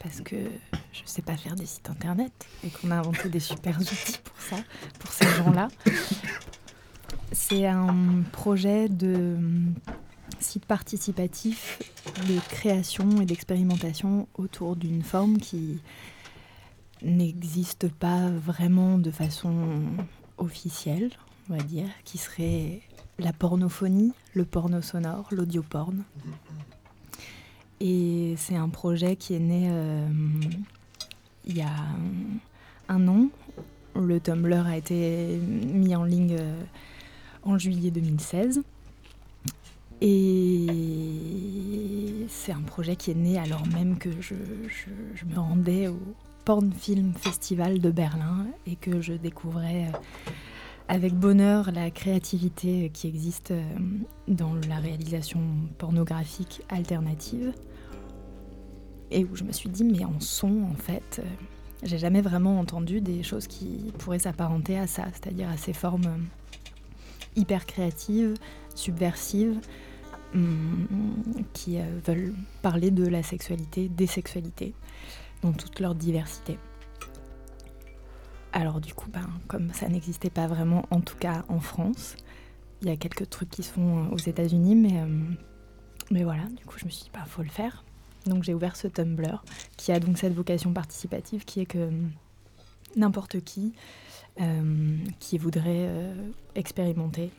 Parce que je sais pas faire des sites internet et qu'on a inventé des super outils pour ça, pour ces gens-là. C'est un projet de hum, site participatif de création et d'expérimentation autour d'une forme qui n'existe pas vraiment de façon officielle, on va dire, qui serait la pornophonie, le porno sonore, l'audio porn. Et c'est un projet qui est né euh, il y a un an. Le Tumblr a été mis en ligne euh, en juillet 2016. Et c'est un projet qui est né alors même que je me rendais au Porn Film Festival de Berlin et que je découvrais euh, avec bonheur la créativité qui existe euh, dans la réalisation pornographique alternative. Et où je me suis dit, mais en son, en fait, euh, j'ai jamais vraiment entendu des choses qui pourraient s'apparenter à ça, c'est-à-dire à ces formes euh, hyper créatives, subversives, hum, qui veulent parler de la sexualité, des sexualités, dans toute leur diversité. Alors du coup, ben, comme ça n'existait pas vraiment, en tout cas en France, il y a quelques trucs qui se font euh, aux États-Unis, mais, euh, mais voilà, du coup je me suis dit, bah, faut le faire. Donc j'ai ouvert ce Tumblr, qui a donc cette vocation participative, qui est que hum, n'importe qui euh, qui voudrait euh, expérimenter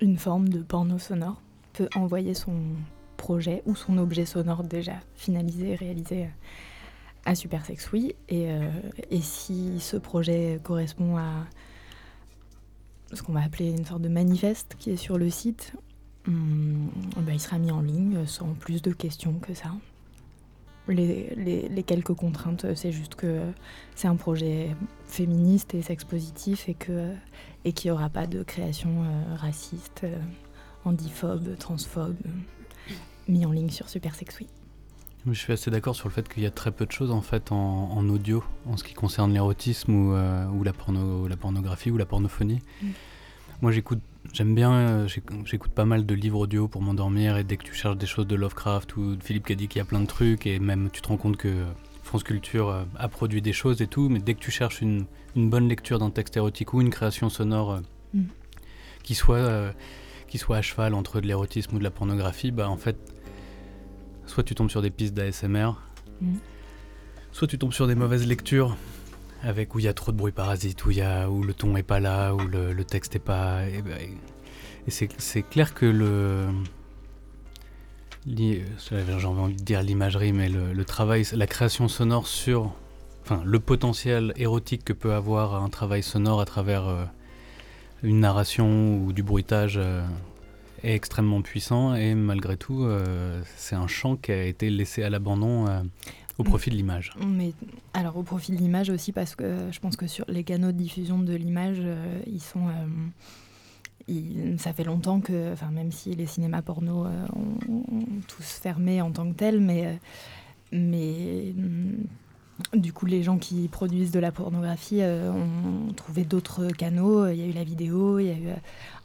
une forme de porno sonore peut envoyer son projet ou son objet sonore déjà finalisé, réalisé euh, à Super Sex Oui. Et, euh, et si ce projet correspond à ce qu'on va appeler une sorte de manifeste qui est sur le site, hum, ben, il sera mis en ligne sans plus de questions que ça. Les, quelques contraintes, c'est juste que c'est un projet féministe et sex-positif et que et qu'il n'y aura pas de création euh, raciste, handiphobe, transphobe, euh, mis en ligne sur Super Sex Oui. Je suis assez d'accord sur le fait qu'il y a très peu de choses en fait en, en audio en ce qui concerne l'érotisme ou, euh, ou la, porno, la pornographie ou la pornophonie. Mm. Moi j'écoute, j'aime bien, euh, j'éc- j'écoute pas mal de livres audio pour m'endormir et dès que tu cherches des choses de Lovecraft ou de Philippe Cadic, il y a plein de trucs et même tu te rends compte que France Culture euh, a produit des choses et tout, mais dès que tu cherches une, une bonne lecture d'un texte érotique ou une création sonore euh, Mm. qui, soit, qui soit à cheval entre de l'érotisme ou de la pornographie, bah en fait soit tu tombes sur des pistes d'ASMR, Mm. soit tu tombes sur des mauvaises lectures avec où il y a trop de bruit parasite, où, il y a, où le ton est pas là, où le, le texte est pas. Et, ben, et c'est, c'est clair que le. J'ai envie de dire l'imagerie, mais le, le travail, la création sonore sur. Enfin, le potentiel érotique que peut avoir un travail sonore à travers euh, une narration ou du bruitage euh, est extrêmement puissant et malgré tout, euh, c'est un champ qui a été laissé à l'abandon euh, au Mm. profit de l'image. Mais alors au profil de l'image aussi parce que euh, je pense que sur les canaux de diffusion de l'image, euh, ils sont, ils- ça fait longtemps que, enfin même si les cinémas porno ont, ont tous fermé en tant que tels, mais mais hum, du coup les gens qui produisent de la pornographie euh, ont trouvé d'autres canaux. Il y a eu la vidéo, il y a eu.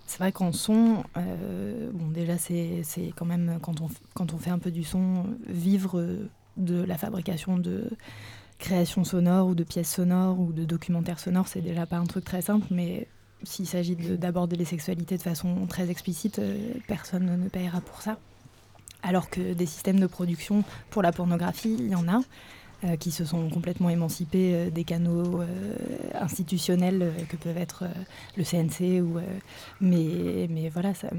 C'est vrai qu'en son, euh, bon déjà c'est quand même quand on, quand on fait un peu du son, vivre de la fabrication de création sonore ou de pièces sonores ou de documentaires sonores, c'est déjà pas un truc très simple, mais s'il s'agit de- d'aborder les sexualités de façon très explicite, euh, personne ne payera pour ça. Alors que des systèmes de production pour la pornographie, il y en a. euh, qui se sont complètement émancipés euh, des canaux institutionnels que peuvent être le CNC. Ou, mais, mais voilà, ça,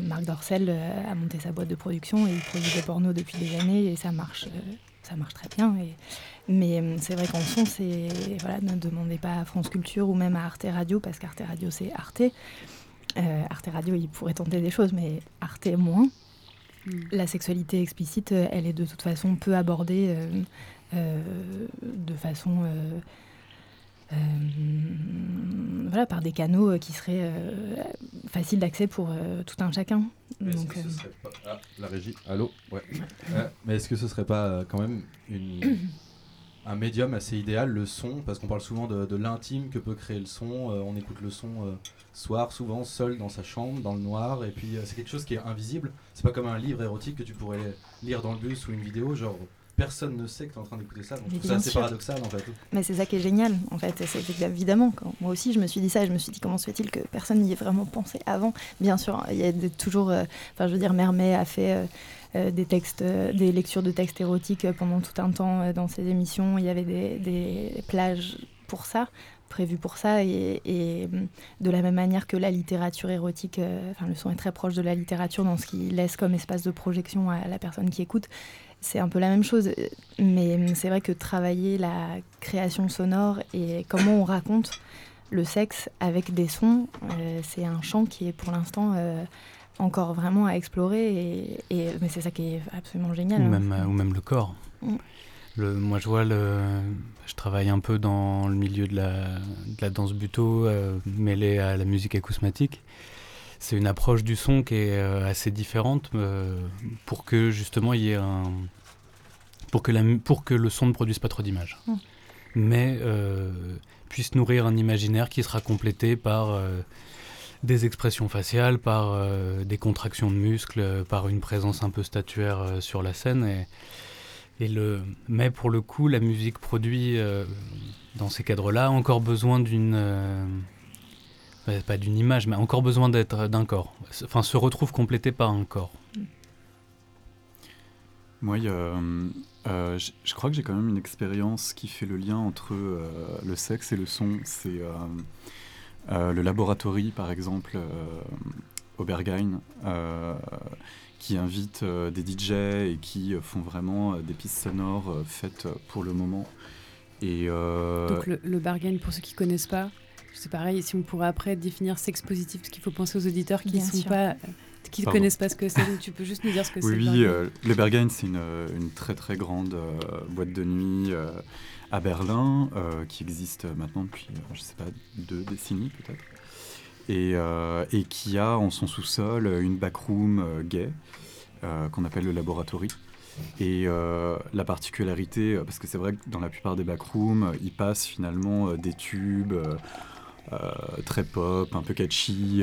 Marc Dorcel a monté sa boîte de production et il produit des pornos depuis des années et ça marche, ça marche très bien. Et, mais c'est vrai qu'en son, c'est voilà, ne demandez pas à France Culture ou même à Arte Radio parce qu'Arte Radio c'est Arte. Arte Radio, il pourrait tenter des choses, mais Arte moins. Mm. La sexualité explicite, euh, elle est de toute façon peu abordée euh, euh, de façon voilà, par des canaux qui seraient faciles d'accès pour tout un chacun. Donc, ah, la régie, allô? Ouais. Mais est-ce que ce serait pas quand même une un médium assez idéal, le son, parce qu'on parle souvent de, l'intime que peut créer le son. Euh, on écoute le son euh, soir, souvent seul dans sa chambre, dans le noir, et puis euh, c'est quelque chose qui est invisible. C'est pas comme un livre érotique que tu pourrais lire dans le bus ou une vidéo, genre personne ne sait que tu es en train d'écouter ça. Donc c'est assez paradoxal en fait. Mais c'est ça qui est génial en fait. C'est évidemment, quand moi aussi je me suis dit ça, je me suis dit comment se fait-il que personne n'y ait vraiment pensé avant? Bien sûr, il y a toujours. Enfin, je veux dire, Mermet a fait. Euh, des textes, euh, des lectures de textes érotiques pendant tout un temps euh, dans ces émissions. Il y avait des, plages pour ça prévues pour ça et, de la même manière que la littérature érotique, enfin le son est très proche de la littérature dans ce qu'il laisse comme espace de projection à la personne qui écoute. C'est un peu la même chose, mais c'est vrai que travailler la création sonore et comment on raconte le sexe avec des sons, c'est un champ qui est pour l'instant encore vraiment à explorer. Et, mais c'est ça qui est absolument génial. Ou, hein. même, ou même le corps. Mm. Le, moi, je vois, le, je travaille un peu dans le milieu de la, de la danse buto, euh, mêlée à la musique acousmatique. C'est une approche du son qui est euh, assez différente euh, pour que justement il y ait un. Pour que, la, pour que le son ne produise pas trop d'images. Mm. Mais puisse nourrir un imaginaire qui sera complété par des expressions faciales, par euh, des contractions de muscles, par une présence un peu statuaire euh, sur la scène. Et, et, le, mais pour le coup, la musique produit euh, dans ces cadres-là encore besoin d'une pas d'une image, mais encore besoin d'être d'un corps. Enfin, se retrouve complété par un corps. Moi, je, crois que j'ai quand même une expérience qui fait le lien entre le sexe et le son. C'est euh, le Laboratory, par exemple, au Berghain, euh, qui invite euh, des DJ et qui font vraiment des pistes sonores faites pour le moment. Et Donc le, le pour ceux qui ne connaissent pas, c'est pareil, si on pourrait après définir sexe positif, parce qu'il faut penser aux auditeurs qui ne sont pas qui ne connaissent pas ce que c'est, tu peux juste nous dire ce que c'est. Oui, le Berghain, c'est une, une, très très grande boîte de nuit à Berlin, euh, qui existe maintenant depuis, euh, je sais pas, deux décennies peut-être, et, euh, et, qui a en son sous-sol une backroom gay qu'on appelle le laboratory. Et la particularité, parce que c'est vrai que dans la plupart des backrooms, ils passent finalement des tubes très pop, un peu catchy,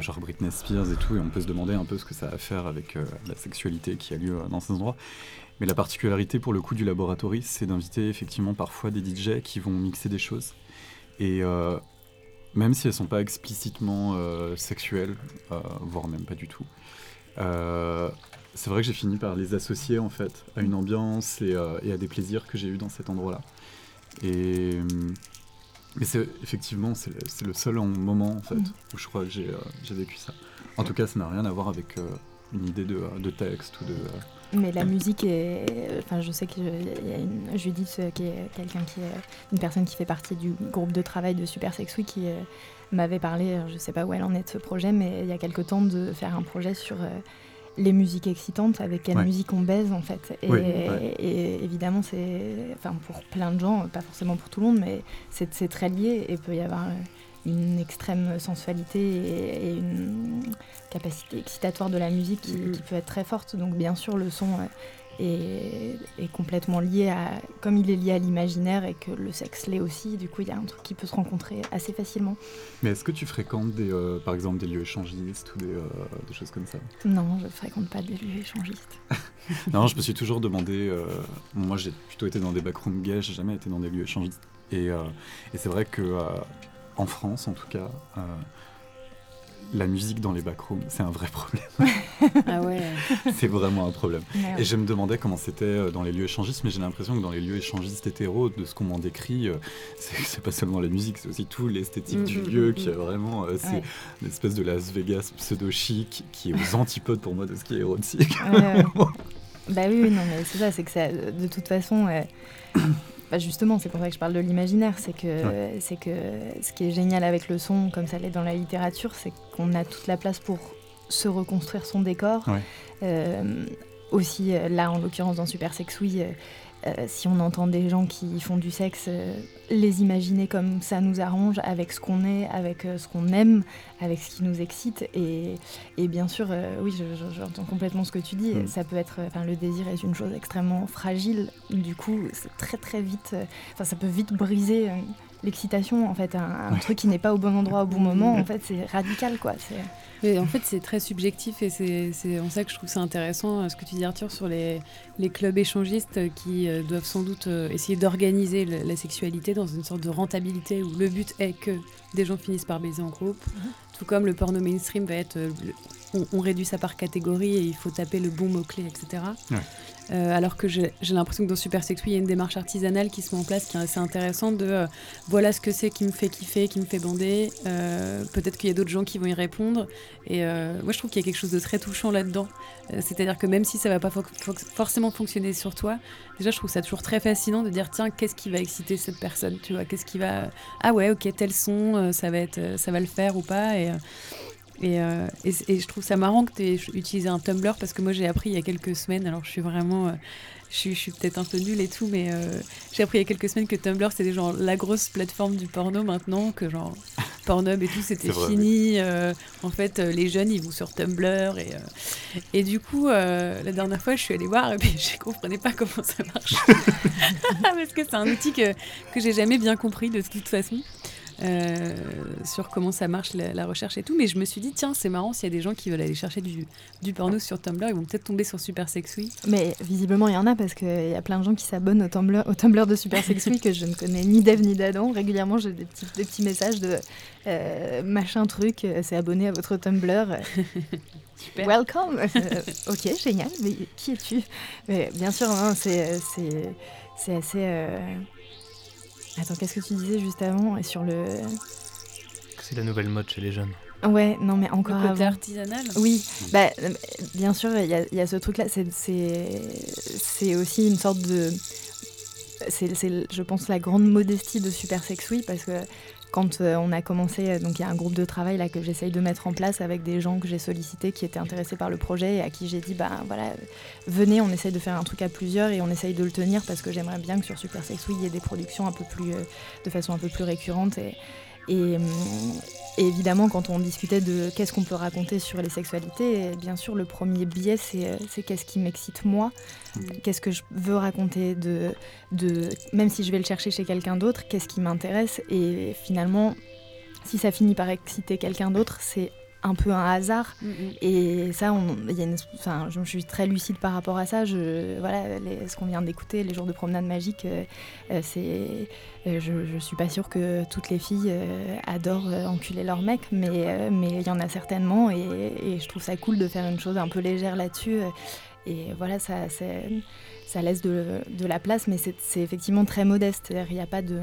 genre Britney Spears et tout, et on peut se demander un peu ce que ça a à faire avec la sexualité qui a lieu dans ces endroits. Mais la particularité pour le coup du laboratoire, c'est d'inviter effectivement parfois des DJ qui vont mixer des choses. Et euh, même si elles sont pas explicitement euh, sexuelles, euh, voire même pas du tout, c'est vrai que j'ai fini par les associer en fait à une ambiance et, à des plaisirs que j'ai eu dans cet endroit-là. Mais c'est effectivement c'est le, seul moment en fait mm. où je crois que j'ai vécu ça. En tout cas, ça n'a rien à voir avec une idée de, de texte ou de mais la musique est. Enfin, je sais qu'il y a une Judith euh, qui est quelqu'un qui est une personne qui fait partie du groupe de travail de Super Sex Week qui euh, m'avait parlé, je ne sais pas où elle en est de ce projet, mais il y a quelque temps de faire un projet sur euh, les musiques excitantes, avec quelle musique on baise en fait. Et, évidemment, c'est. Enfin, pour plein de gens, pas forcément pour tout le monde, mais c'est très lié et peut y avoir une extrême sensualité et, une capacité excitatoire de la musique qui, peut être très forte. Donc bien sûr, le son est, complètement lié à... Comme il est lié à l'imaginaire et que le sexe l'est aussi, du coup, il y a un truc qui peut se rencontrer assez facilement. Mais est-ce que tu fréquentes, des, euh, par exemple, des lieux échangistes ou des, euh, des, choses comme ça? Non, je ne fréquente pas des lieux échangistes. non, je me suis toujours demandé... Euh, moi, j'ai plutôt été dans des backrooms gays, j'ai jamais été dans des lieux échangistes. Et, et c'est vrai que en France en tout cas, la musique dans les backrooms, c'est un vrai problème. ah ouais. c'est vraiment un problème. Ouais. Et je me demandais comment c'était euh, dans les lieux échangistes, mais j'ai l'impression que dans les lieux échangistes hétéros, de ce qu'on m'en décrit, euh, c'est pas seulement la musique, c'est aussi tout l'esthétique du mm, lieu qui est vraiment. euh, c'est Ouais. une espèce de Las Vegas pseudo-chic qui est aux antipodes pour moi de ce qui est érotique. Ouais, ouais. Bah oui, oui, non, mais c'est ça, c'est que ça, de toute façon, bah justement, c'est pour ça que je parle de l'imaginaire, c'est que, c'est que ce qui est génial avec le son, comme ça l'est dans la littérature, c'est qu'on a toute la place pour se reconstruire son décor. Ouais. Euh, aussi, euh, là, en l'occurrence, dans Super Sex Oui, euh, si on entend des gens qui font du sexe, euh, les imaginer comme ça nous arrange, avec ce qu'on est, avec euh, ce qu'on aime, avec ce qui nous excite. Et, et bien sûr, euh, oui, je- je- j'entends complètement ce que tu dis. Mm. Ça peut être, enfin, le désir est une chose extrêmement fragile. Du coup, c'est très très vite, euh, enfin, ça peut vite briser. L'excitation, en fait, un, un truc qui n'est pas au bon endroit au bon moment, en fait, c'est radical, quoi. C'est Mais en fait, c'est très subjectif et c'est c'est en ça que je trouve ça intéressant euh, ce que tu dis, Arthur, sur les, les clubs échangistes qui euh, doivent sans doute euh, essayer d'organiser la sexualité dans une sorte de rentabilité où le but est que des gens finissent par baiser en groupe. Tout comme le porno mainstream va être. euh, le- on, on réduit ça par catégorie et il faut taper le bon mot-clé, etc. Ouais. Euh, alors que j'ai l'impression que dans Super Sex Oui, il y a une démarche artisanale qui se met en place qui est assez intéressante de euh, voilà ce que c'est qui me fait kiffer, qui me fait bander. Euh, Peut-être qu'il y a d'autres gens qui vont y répondre. Et moi, je trouve qu'il y a quelque chose de très touchant là-dedans. C'est-à-dire que même si ça va pas fo- fo- forcément fonctionner sur toi, déjà, je trouve ça toujours très fascinant de dire tiens, qu'est-ce qui va exciter cette personne Tu vois, qu'est-ce qui va ah ouais, ok, tel son, ça va le faire ou pas? Et, euh, et, je trouve ça marrant que tu aies utilisé un Tumblr parce que moi j'ai appris il y a quelques semaines, alors je suis vraiment, euh, je suis, peut-être un peu nulle et tout, mais euh, j'ai appris il y a quelques semaines que Tumblr c'était genre la grosse plateforme du porno maintenant, que genre Pornhub et tout c'était vrai, fini. en fait, les jeunes ils vont sur Tumblr et, et du coup, la dernière fois je suis allée voir et puis je comprenais pas comment ça marche parce que c'est un outil que, que j'ai jamais bien compris de toute façon. Euh, sur comment ça marche la, la recherche et tout, mais je me suis dit, tiens, c'est marrant, s'il y a des gens qui veulent aller chercher du, du porno sur Tumblr, ils vont peut-être tomber sur Super Sex Oui. Mais visiblement, il y en a parce qu'il y a plein de gens qui s'abonnent au Tumblr, au Tumblr de Super Sex Oui que je ne connais ni d'Eve ni d'Adam. Régulièrement, j'ai des petits, des petits messages de euh, machin truc, euh, c'est abonné à votre Tumblr. Super. Welcome Euh, Ok, génial, mais qui es-tu? Mais Bien sûr, non, c'est assez. euh, Attends, qu'est-ce que tu disais juste avant et sur le. C'est la nouvelle mode chez les jeunes. Ouais, non, mais encore Le côté avant. artisanal Oui, bah, euh, bien sûr, il y, a- il y a ce truc-là. C'est- C'est c'est aussi une sorte de. C'est, c'est, je pense, la grande modestie de Super Sex Oui, parce que quand euh, on a commencé, euh, donc il y a un groupe de travail que j'essaye de mettre en place avec des gens que j'ai sollicités qui étaient intéressés par le projet et à qui j'ai dit, bah voilà, venez, on essaye de faire un truc à plusieurs et on essaye de le tenir parce que j'aimerais bien que sur Super Sex il y ait des productions un peu plus, euh, de façon un peu plus récurrente et, hum, et évidemment, quand on discutait de qu'est-ce qu'on peut raconter sur les sexualités, euh, bien sûr, le premier biais, c'est euh, c'est qu'est-ce qui m'excite moi, qu'est-ce que je veux raconter, de, de, même si je vais le chercher chez quelqu'un d'autre, qu'est-ce qui m'intéresse? Et finalement, si ça finit par exciter quelqu'un d'autre, c'est un peu un hasard. Mm, mm. Et ça, on, y a une, enfin, je, je suis très lucide par rapport à ça. Je, voilà, les- ce qu'on vient d'écouter, les jours de promenade magique, euh, euh, c'est, euh, je, je suis pas sûre que toutes les filles euh, adorent enculer leur mec, mais mais il y en a certainement, et, et je trouve ça cool de faire une chose un peu légère là-dessus. Et voilà, ça, ça laisse de, de la place, mais c'est effectivement très modeste. Il n'y a pas de,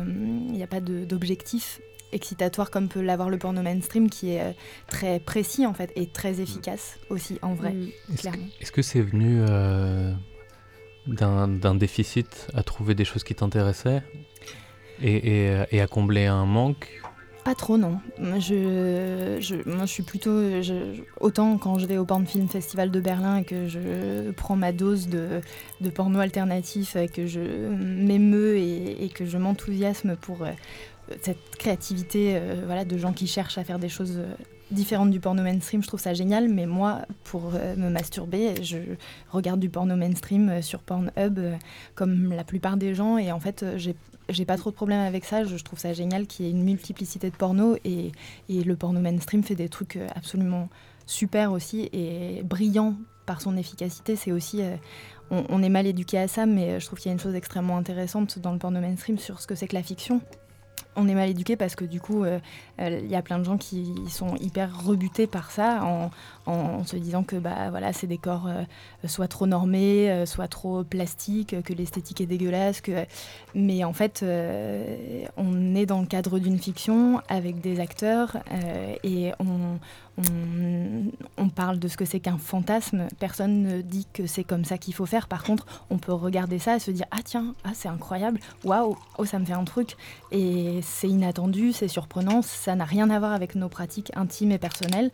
il y a pas de- d'objectif excitatoire comme peut l'avoir le porno mainstream qui est euh, très précis en fait et très efficace aussi en vrai Mm. Est-ce que- clairement Est-ce que c'est venu euh, d'un déficit à trouver des choses qui t'intéressaient et, et- et à combler un manque? Pas trop, non. Moi, je, je, moi, je suis plutôt. je- autant quand je vais au Porn Film Festival de Berlin et que je prends ma dose de, de porno alternatif, et que je m'émeus et, et que je m'enthousiasme pour euh, cette créativité euh, voilà, de gens qui cherchent à faire des choses euh, différentes du porno mainstream, je trouve ça génial. Mais moi, pour euh, me masturber, je regarde du porno mainstream sur Pornhub comme la plupart des gens. Et en fait, j'ai pas trop de problème avec ça. Je, trouve ça génial qu'il y ait une multiplicité de porno et, le porno mainstream fait des trucs absolument super aussi et brillant par son efficacité. C'est aussi, on, est mal éduqué à ça, mais je trouve qu'il y a une chose extrêmement intéressante dans le porno mainstream sur ce que c'est que la fiction. On est mal éduqué parce que du coup, euh, euh, il y a plein de gens qui sont hyper rebutés par ça en, en se disant que bah, voilà, c'est des corps euh, soit trop normés, soit trop plastiques, que l'esthétique est dégueulasse. Que... Mais en fait, on est dans le cadre d'une fiction avec des acteurs et on, on, parle de ce que c'est qu'un fantasme. Personne ne dit que c'est comme ça qu'il faut faire. Par contre, on peut regarder ça et se dire Ah, tiens, ah, c'est incroyable, waouh, oh, ça me fait un truc. Et c'est inattendu, c'est surprenant, ça n'a rien à voir avec nos pratiques intimes et personnelles.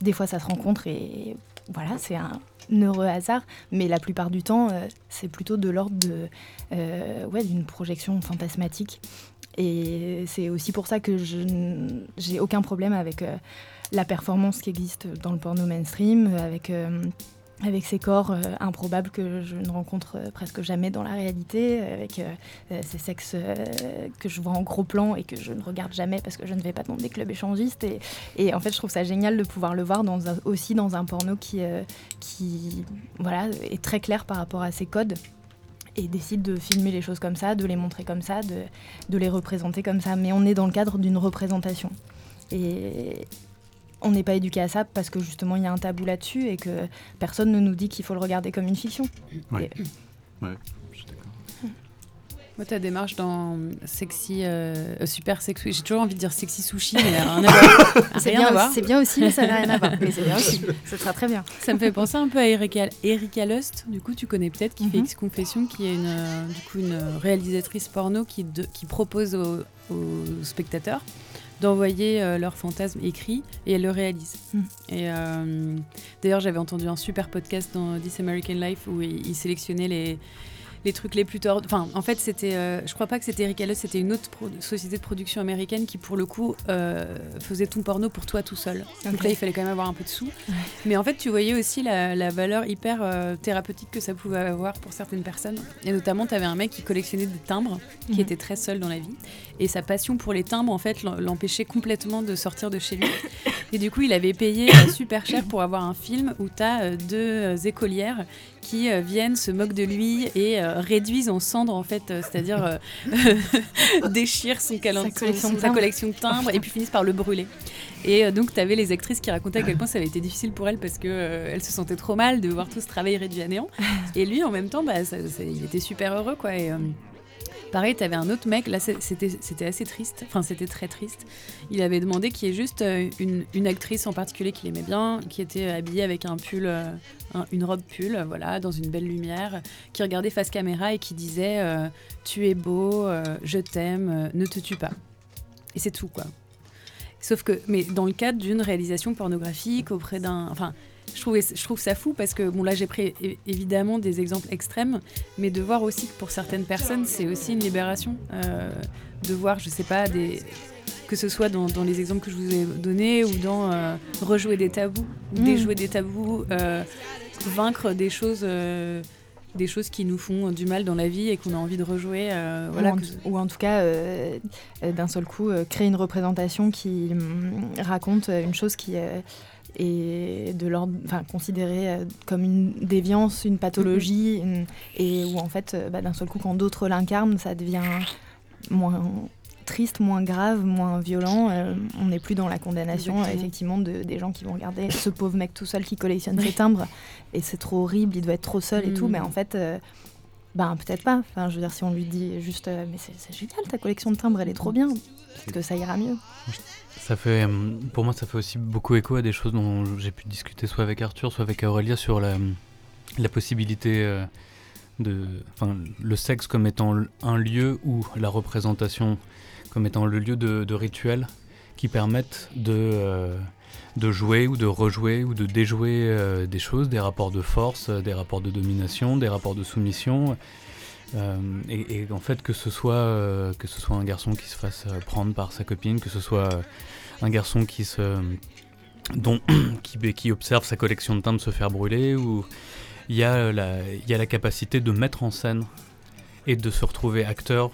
Des fois, ça se rencontre et voilà, c'est un heureux hasard, mais la plupart du temps, euh, c'est plutôt de l'ordre de, euh, d'une projection fantasmatique. Et c'est aussi pour ça que je n'ai aucun problème avec euh, la performance qui existe dans le porno mainstream, avec avec ces corps euh, improbables que je ne rencontre euh, presque jamais dans la réalité, avec euh, ces sexes que je vois en gros plan et que je ne regarde jamais parce que je ne vais pas dans des clubs échangistes. Et, en fait, je trouve ça génial de pouvoir le voir aussi dans un porno qui, voilà, est très clair par rapport à ses codes et décide de filmer les choses comme ça, de les montrer comme ça, de, les représenter comme ça. Mais on est dans le cadre d'une représentation. On n'est pas éduqué à ça parce que justement il y a un tabou là-dessus et que personne ne nous dit qu'il faut le regarder comme une fiction. Ouais, ouais je suis d'accord. Moi, ta démarche dans sexy, euh, euh, super sexy, j'ai toujours envie de dire sexy sushi, mais rien à voir. c'est bien, c'est bien aussi, mais ça n'a rien à voir. Mais c'est bien aussi, ça sera très bien. Ça me fait penser un peu à Erika, Erika Lust, du coup, tu connais peut-être, qui fait mhm. X Confession, qui est une, euh, du coup, une réalisatrice porno qui, qui propose aux, aux spectateurs d'envoyer euh, leurs fantasmes écrits et elle le réalise. Hmm. Et euh, d'ailleurs, j'avais entendu un super podcast dans This American Life où il sélectionnait les les trucs les plus tordus. Enfin, en fait, c'était, euh, je crois pas que c'était Eric Ellis, c'était une autre société de production américaine qui, pour le coup, faisait ton porno pour toi tout seul. Donc là, il fallait quand même avoir un peu de sous. Mais en fait, tu voyais aussi la, valeur hyper thérapeutique que ça pouvait avoir pour certaines personnes. Et notamment, tu avais un mec qui collectionnait des timbres, qui mhm. était très seul dans la vie. Et sa passion pour les timbres, en fait, l'empêchait complètement de sortir de chez lui. Et du coup, il avait payé super cher pour avoir un film où tu as deux écolières qui viennent, se moquent de lui et réduisent en cendres en fait, euh, c'est-à-dire euh, déchirent son sa, collection, de timbres et puis finissent par le brûler. Et euh, donc tu avais les actrices qui racontaient à quel point ça avait été difficile pour elles parce que elles se sentaient trop mal de voir tout ce travail réduit à néant. Et lui en même temps, bah, il était super heureux quoi. Et, Pareil, tu avais un autre mec, là c'était assez triste, enfin c'était très triste. Il avait demandé qu'il y ait juste euh, une, actrice en particulier qu'il aimait bien, qui était habillée avec un pull, euh, une robe pull, voilà, dans une belle lumière, qui regardait face caméra et qui disait euh, Tu es beau, je t'aime, ne te tue pas. Et c'est tout quoi. Sauf que, mais dans le cadre d'une réalisation pornographique auprès d'un. Enfin, je trouve, je trouve ça fou parce que, bon, là, j'ai pris évidemment des exemples extrêmes, mais de voir aussi que pour certaines personnes, c'est aussi une libération. Euh, de voir, je sais pas, des, que ce soit dans, les exemples que je vous ai donnés ou dans euh, rejouer des tabous, ou mm. déjouer des tabous, euh, vaincre des choses. des choses qui nous font du mal dans la vie et qu'on a envie de rejouer. voilà, ou, en, tout cas, d'un seul coup, créer une représentation qui mm, raconte une chose qui, et de l'ordre, enfin, considéré euh, comme une déviance, une pathologie, mm-hmm. et où en fait, euh, bah, d'un seul coup, quand d'autres l'incarnent, ça devient moins triste, moins grave, moins violent. Euh, on n'est plus dans la condamnation, effectivement, de, des gens qui vont regarder ce pauvre mec tout seul qui collectionne ses timbres, et c'est trop horrible, il doit être trop seul et tout, mais en mm. fait. ben peut-être pas. Enfin, je veux dire, si on lui dit juste, mais c'est génial, ta collection de timbres, elle est trop bien, peut-être que ça ira mieux. Ça fait, euh, pour moi, ça fait aussi beaucoup écho à des choses dont j'ai pu discuter soit avec Arthur, soit avec Aurélia sur la, la possibilité euh, de, enfin, le sexe comme étant un lieu ou la représentation comme étant le lieu de, de rituels qui permettent de, euh, de jouer ou de rejouer ou de déjouer des choses, des rapports de force, des rapports de domination, des rapports de soumission. Et, et, en fait, que ce, soit, que ce soit un garçon qui se fasse prendre par sa copine, que ce soit un garçon qui se dont, qui, qui, observe sa collection de timbres se faire brûler, ou il y, a la, y a la capacité de mettre en scène et de se retrouver acteur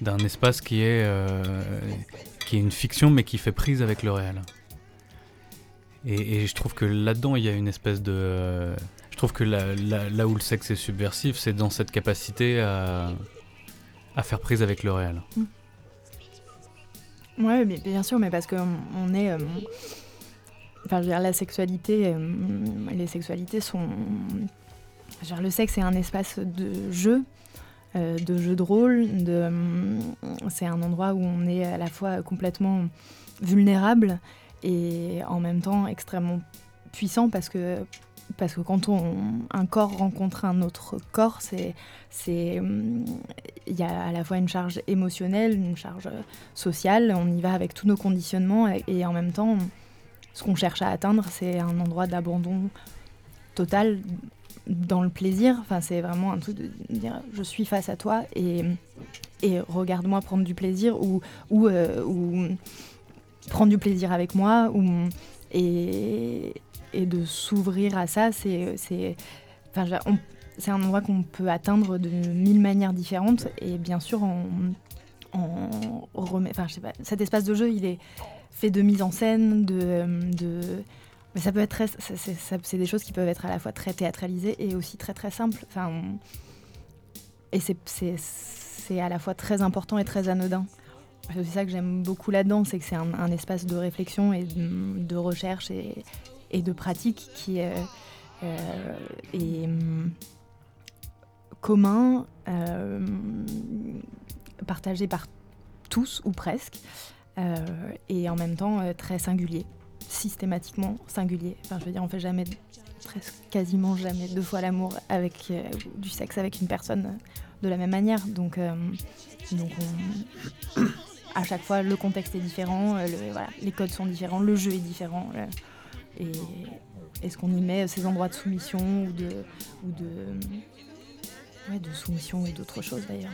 d'un espace qui est, euh, qui est une fiction mais qui fait prise avec le réel. Et, je trouve que là-dedans, il y a une espèce de... trouve que là où le sexe est subversif, c'est dans cette capacité à, faire prise avec le réel. Mm. Ouais, bien sûr, mais parce qu'on on est. euh, Enfin, je veux dire, la sexualité, euh, les sexualités sont. je veux dire, le sexe est un espace de jeu, euh, de jeu de rôle. Euh, c'est un endroit où on est à la fois complètement vulnérable et en même temps extrêmement puissant parce que parce que quand on, un corps rencontre un autre corps, hum, il y a à la fois une charge émotionnelle, une charge sociale. On y va avec tous nos conditionnements et, en même temps, ce qu'on cherche à atteindre, c'est un endroit d'abandon total dans le plaisir. Enfin, c'est vraiment un truc de dire je suis face à toi et, et regarde-moi prendre du plaisir ou, ou, euh, ou du plaisir avec moi. Ou, et, et de s'ouvrir à ça, c'est. un endroit qu'on peut atteindre de mille manières différentes et bien sûr cet espace de jeu il est fait de mise en scène, de, mais ça peut être c'est- des choses qui peuvent être à la fois très théâtralisées et aussi très très simples. Et c'est- à la fois très important et très anodin. C'est aussi ça que j'aime beaucoup là-dedans, c'est que c'est un, espace de réflexion et de, recherche et de pratique qui euh, euh, est hum, commun, euh, partagé par tous ou presque, euh, et en même temps euh, très singulier, systématiquement singulier. Enfin, je veux dire, on fait jamais, presque quasiment jamais deux fois l'amour avec euh, du sexe avec une personne euh, de la même manière. Donc, euh, donc on- à chaque fois, le contexte est différent, euh, les codes sont différents, le jeu est différent. euh, et est-ce qu'on y met ces endroits de soumission ou de, ou de, ouais, de soumission ou d'autres choses d'ailleurs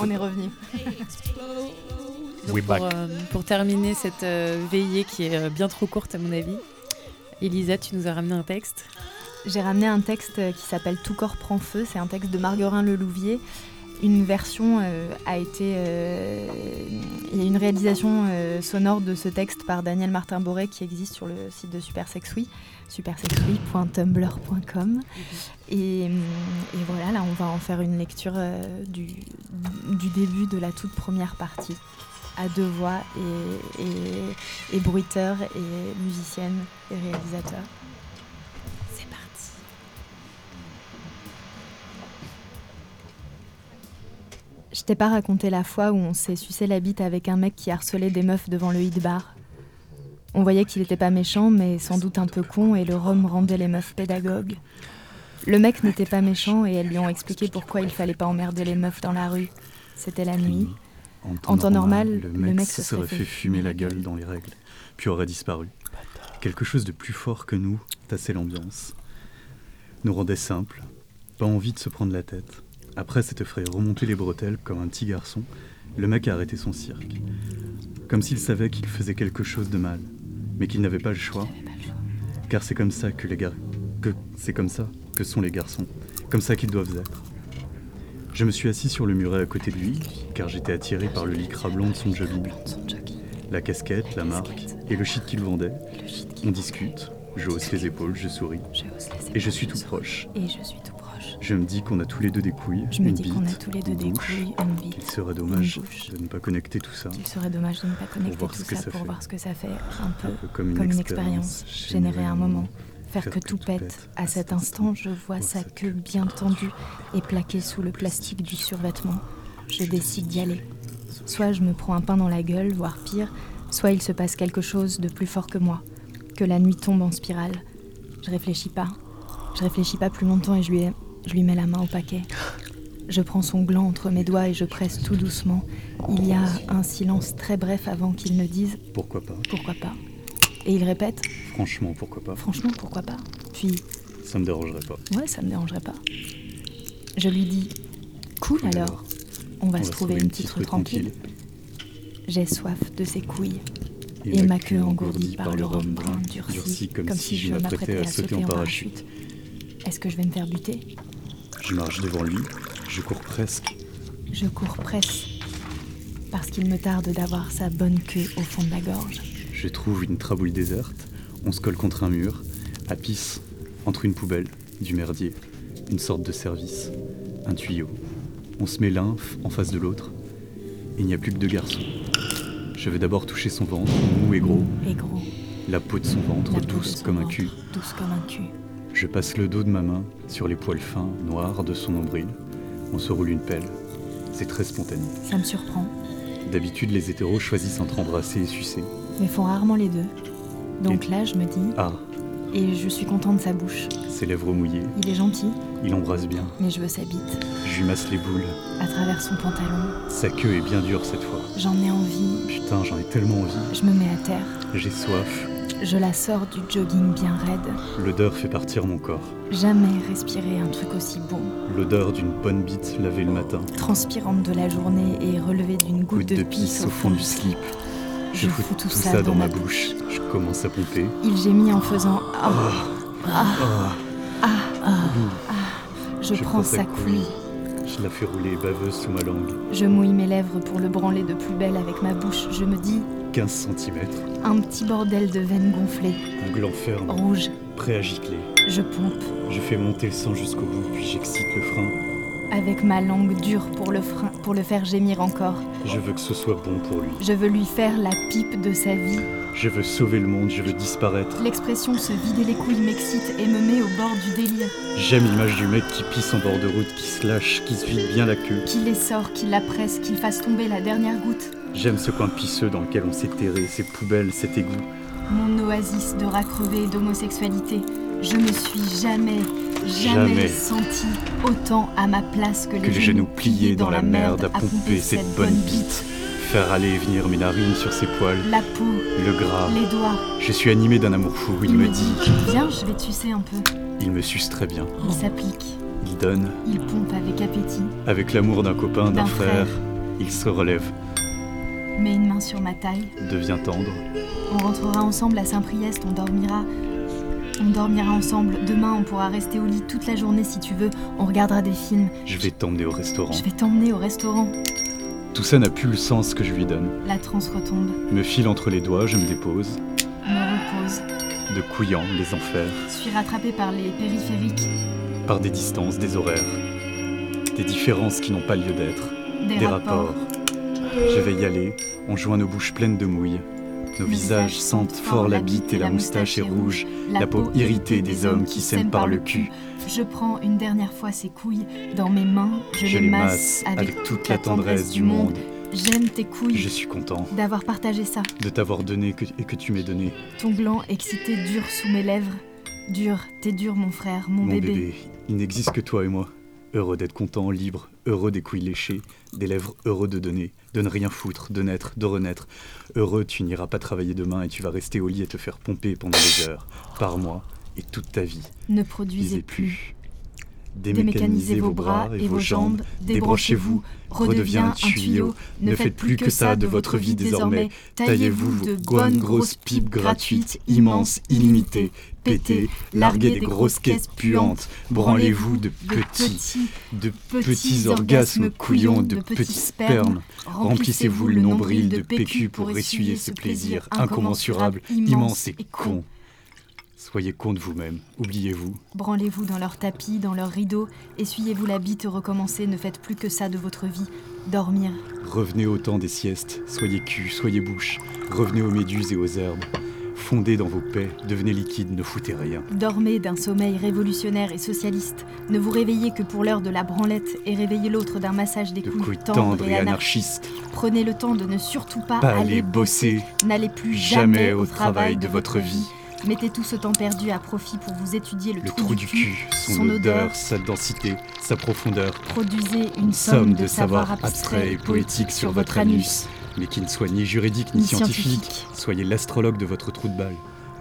On est revenu. Donc, pour, euh, pour terminer cette euh, veillée qui est euh, bien trop courte à mon avis, Elisa, tu nous as ramené un texte. J'ai ramené un texte qui s'appelle Tout corps prend feu. C'est un texte de Marguerin Lelouvier. Une version a été. Il y a une réalisation sonore de ce texte par Daniel Martin Boré qui existe sur le site de Super supersexuy.tumblr.com. Et, voilà, là, on va en faire une lecture du, début de la toute première partie à deux voix et, et, et bruiteur et musicienne et réalisateur. Je t'ai pas raconté la fois où on s'est sucé la bite avec un mec qui harcelait des meufs devant le hit bar. On voyait qu'il était pas méchant, mais sans doute un peu con, et le rhum rendait les meufs pédagogues. Le mec n'était pas méchant, et elles lui ont expliqué pourquoi il fallait pas emmerder les meufs dans la rue. C'était la nuit. En temps, En temps normal, normal, le le mec se se serait fait fait fumer la gueule dans les règles, puis aurait disparu. Quelque chose de plus fort que nous tassait l'ambiance. Nous rendait simple, pas envie de se prendre la tête. Après s'être fait remonter les bretelles comme un petit garçon, le mec a arrêté son cirque. Comme s'il savait qu'il faisait quelque chose de mal, mais qu'il n'avait pas le choix. Car c'est comme ça que les gar... que c'est comme ça que sont les garçons, comme ça qu'ils doivent être. Je me suis assis sur le muret à côté de lui, car j'étais attiré par le lycra blanc de son jogging. La casquette, la marque et le shit qu'il vendait. On discute, je hausse les épaules, je souris, et je suis tout proche. Et je suis tout proche. Je me dis qu'on a tous les deux des couilles, Je me une dis qu'on a tous les deux des couilles, une bite. Il serait dommage de ne pas connecter tout ça. Il serait dommage de ne pas connecter tout ça ça pour voir ce que ça fait un peu Un peu comme une, comme une expérience, générer un moment, faire que tout pète. À cet instant, je vois sa queue bien tendue et plaquée sous le plastique du survêtement. Je décide d'y aller. Soit je me prends un pain dans la gueule, voire pire, soit il se passe quelque chose de plus fort que moi, que la nuit tombe en spirale. Je réfléchis pas. Je réfléchis pas plus longtemps et je lui, je lui mets la main au paquet. Je prends son gland entre mes doigts et je presse tout doucement. Il y a un silence très bref avant qu'il ne dise Pourquoi pas pourquoi pas. Et il répète Franchement, pourquoi pas franchement pourquoi pas. Puis Ça me dérangerait pas. ouais, ça me dérangerait pas. Je lui dis cool alors. alors. On va se trouver une petite rue tranquille. J'ai soif de ses couilles et ma queue engourdie par le rhum brun durci, comme, si je m'apprêtais à sauter en parachute. Est-ce que je vais me faire buter? Je marche devant lui, je cours presque. Je cours presse parce qu'il me tarde d'avoir sa bonne queue au fond de la gorge. Je trouve une trabouille déserte, on se colle contre un mur, à pisse, entre une poubelle, du merdier, une sorte de service, un tuyau. On se met l'un en face de l'autre. Il n'y a plus que deux garçons. Je vais d'abord toucher son ventre, mou et gros, Et gros, la peau de son ventre, la peau de douce son comme un ventre. Douce comme un cul. Je passe le dos de ma main sur les poils fins, noirs de son nombril. On se roule une pelle. C'est très spontané. Ça me surprend. D'habitude, les hétéros choisissent entre embrasser et sucer. mais font rarement les deux. Donc là, je me dis, Ah, et je suis content de sa bouche. ses lèvres mouillées, Il est gentil, il embrasse bien. mais je veux sa bite. Je lui masse les boules. À travers son pantalon, Sa queue est bien dure cette fois. j'en ai envie. Putain, j'en ai tellement envie. Je me mets à terre. J'ai soif. Je la sors du jogging bien raide. L'odeur fait partir mon corps. Jamais respirer un truc aussi bon. L'odeur d'une bonne bite lavée le matin. Transpirante de la journée et relevée d'une goutte, Goutte de pisse au fond du slip. Je fous tout ça dans ma bouche. Je commence à pomper. Il gémit en faisant Ah, ah, Ah, ah, ah. Je, Je prends prends sa sa couille. je la fais rouler baveuse sous ma langue. Je mouille mes lèvres pour le branler de plus belle avec ma bouche. Je me dis 15 cm. un petit bordel de veines gonflées, Un gland ferme, rouges. prêt à gicler. Je pompe Je fais monter le sang jusqu'au bout, puis j'excite le frein. avec ma langue dure pour le frein, pour le faire gémir encore. Je veux que ce soit bon pour lui. Je veux lui faire la pipe de sa vie. Je veux sauver le monde, je veux disparaître. L'expression se vider les couilles m'excite et me met au bord du délire. J'aime l'image du mec qui pisse en bord de route, qui se lâche, qui se vide bien la queue. Qu'il les sort, qu'il la presse, qu'il fasse tomber la dernière goutte. J'aime ce coin pisseux dans lequel on s'est terré, ces poubelles, cet égout. Mon oasis de rats crevés et d'homosexualité. Je me suis jamais, jamais, Jamais. senti autant à ma place que, Que les genoux pliés dans la merde à pomper cette bonne bite. Faire aller et venir mes narines sur ses poils, La peau, le gras. les doigts. Je suis animé d'un amour fou, il me dit. Viens, je vais te sucer un peu. Il me suce très bien. Il s'applique, Il donne, il pompe avec appétit, avec l'amour d'un copain, d'un D'un frère. frère. Il se relève, met une main sur ma taille. devient tendre. On rentrera ensemble à Saint-Priest, on dormira. On dormira ensemble. Demain, on pourra rester au lit toute la journée si tu veux. On regardera des films. Je vais t'emmener au restaurant. Je vais t'emmener au restaurant. Tout ça n'a plus le sens que je lui donne. La transe retombe, Me file entre les doigts, je me dépose. me repose. De couillant, les enfers. Suis rattrapé par les périphériques, Par des distances, des horaires. Des différences qui n'ont pas lieu d'être. des, Des rapports. rapports. Je vais y aller, on joint nos bouches pleines de mouille. Nos visages sentent fort la bite et la moustache est rouge. La peau irritée des hommes qui s'aiment par le cul. Je prends une dernière fois ses couilles dans mes mains, je, Je les masse avec toute la tendresse du monde. J'aime tes couilles, Je suis content d'avoir partagé ça. de t'avoir donné que- et que tu m'aies donné. Ton gland excité dur sous mes lèvres. Dur, t'es dur mon frère, mon, Mon bébé, il n'existe que toi et moi. Heureux d'être content, libre, heureux des couilles léchées, des lèvres heureux de donner, de ne rien foutre, de naître, de renaître. Heureux, tu n'iras pas travailler demain et tu vas rester au lit et te faire pomper pendant des heures, par mois et toute ta vie. Ne produisez plus. plus. Démécanisez vos bras et vos jambes, débranchez-vous, redevient un tuyau. Ne faites plus que ça de votre vie désormais. Taillez-vous de bonnes grosses pipes gratuites, immenses, illimitées. Pétez, larguez des grosses caisses puantes. Branlez-vous de petits, de petits orgasmes couillons, de petits spermes. Remplissez-vous le nombril de PQ pour essuyer ce plaisir incommensurable, immense et con. Soyez con de vous-même, oubliez-vous. Branlez-vous dans leur tapis, dans leurs rideaux, essuyez-vous la bite, recommencez, ne faites plus que ça de votre vie. Dormir, Revenez au temps des siestes, soyez cul, soyez bouche, revenez aux méduses et aux herbes. Fondez dans vos paix, devenez liquide, ne foutez rien. dormez d'un sommeil révolutionnaire et socialiste. Ne vous réveillez que pour l'heure de la branlette et réveillez l'autre d'un massage des De couilles couilles tendres tendres et et anarchistes. anarchistes, Prenez le temps de ne surtout pas, pas aller bosser, N'allez plus jamais au travail de votre vie. Mettez tout ce temps perdu à profit pour vous étudier le, Le trou du cul, son odeur, sa densité, sa profondeur, Produisez une une somme de savoir abstrait et poétique sur votre anus. mais qui ne soit ni juridique ni Ni scientifique. scientifique. Soyez l'astrologue de votre trou de balle.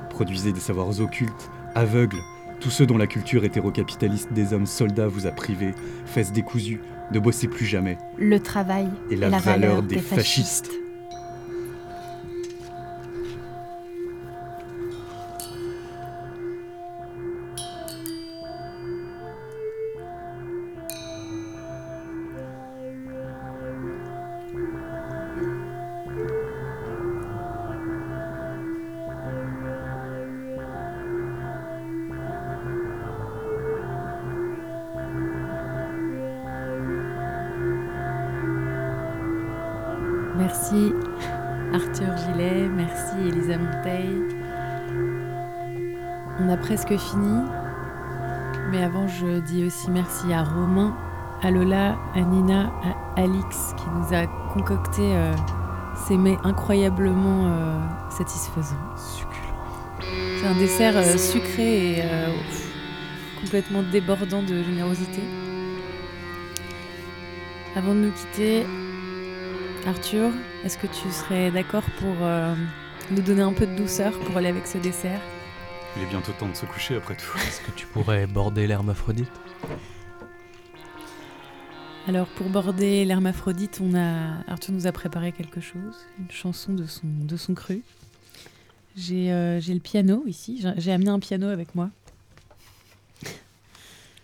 Produisez des savoirs occultes, aveugles, tous ceux dont la culture hétérocapitaliste des hommes soldats vous a privé, fesses décousues, ne bossez plus jamais. Le travail Et la, valeur, des fascistes. Presque fini, mais avant je dis aussi merci à Romain, à Lola, à Nina, à Alix qui nous a concocté euh, C'est mais incroyablement euh, satisfaisant. Succulent. C'est un dessert euh, sucré et euh, complètement débordant de générosité. Avant de nous quitter, Arthur, est-ce que tu serais d'accord pour nous donner un peu de douceur pour aller avec ce dessert? Il est bientôt temps de se coucher après tout. Est-ce que tu pourrais border l'hermaphrodite? Alors pour border l'hermaphrodite, on a Arthur nous a préparé quelque chose, une chanson de son de son cru. J'ai euh, j'ai le piano ici, j'ai j'ai amené un piano avec moi.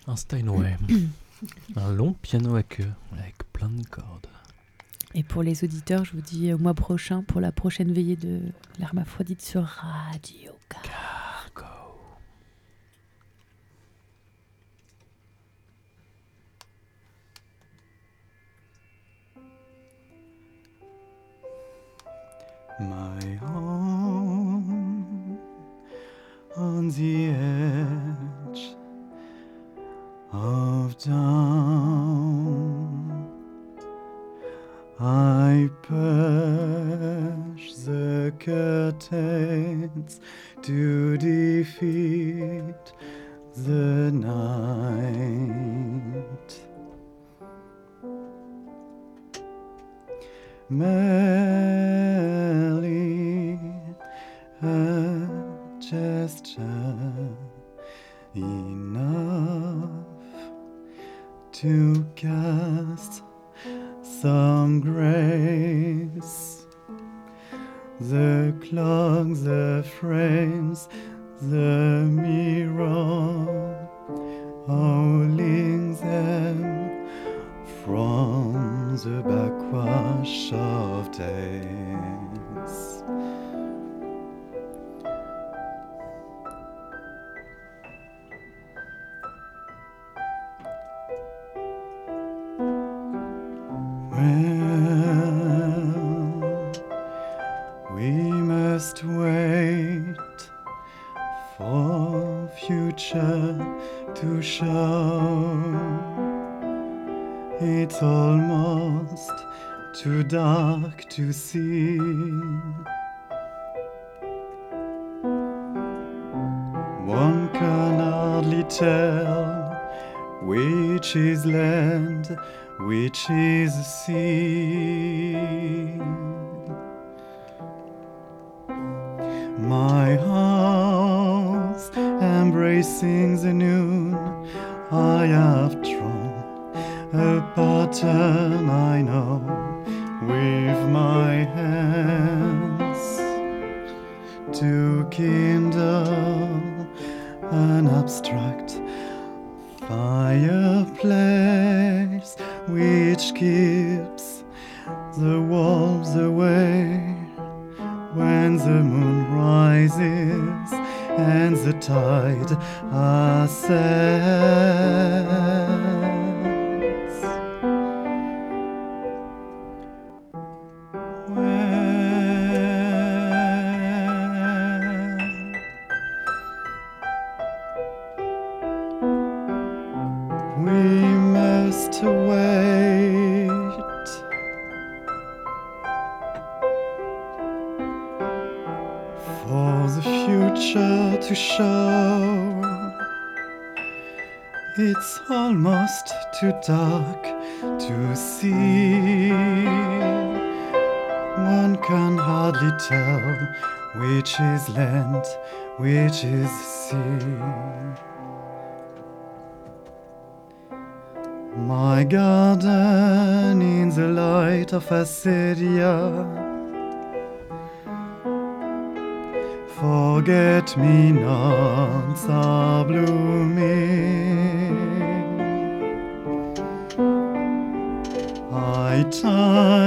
Un Steinway. un long piano à queue avec plein de cordes. Et pour les auditeurs, je vous dis au mois prochain pour la prochaine veillée de l'hermaphrodite sur Radio the wolves away when the moon rises and the tide ascends. facer ya. Forget me nots are blooming. I time.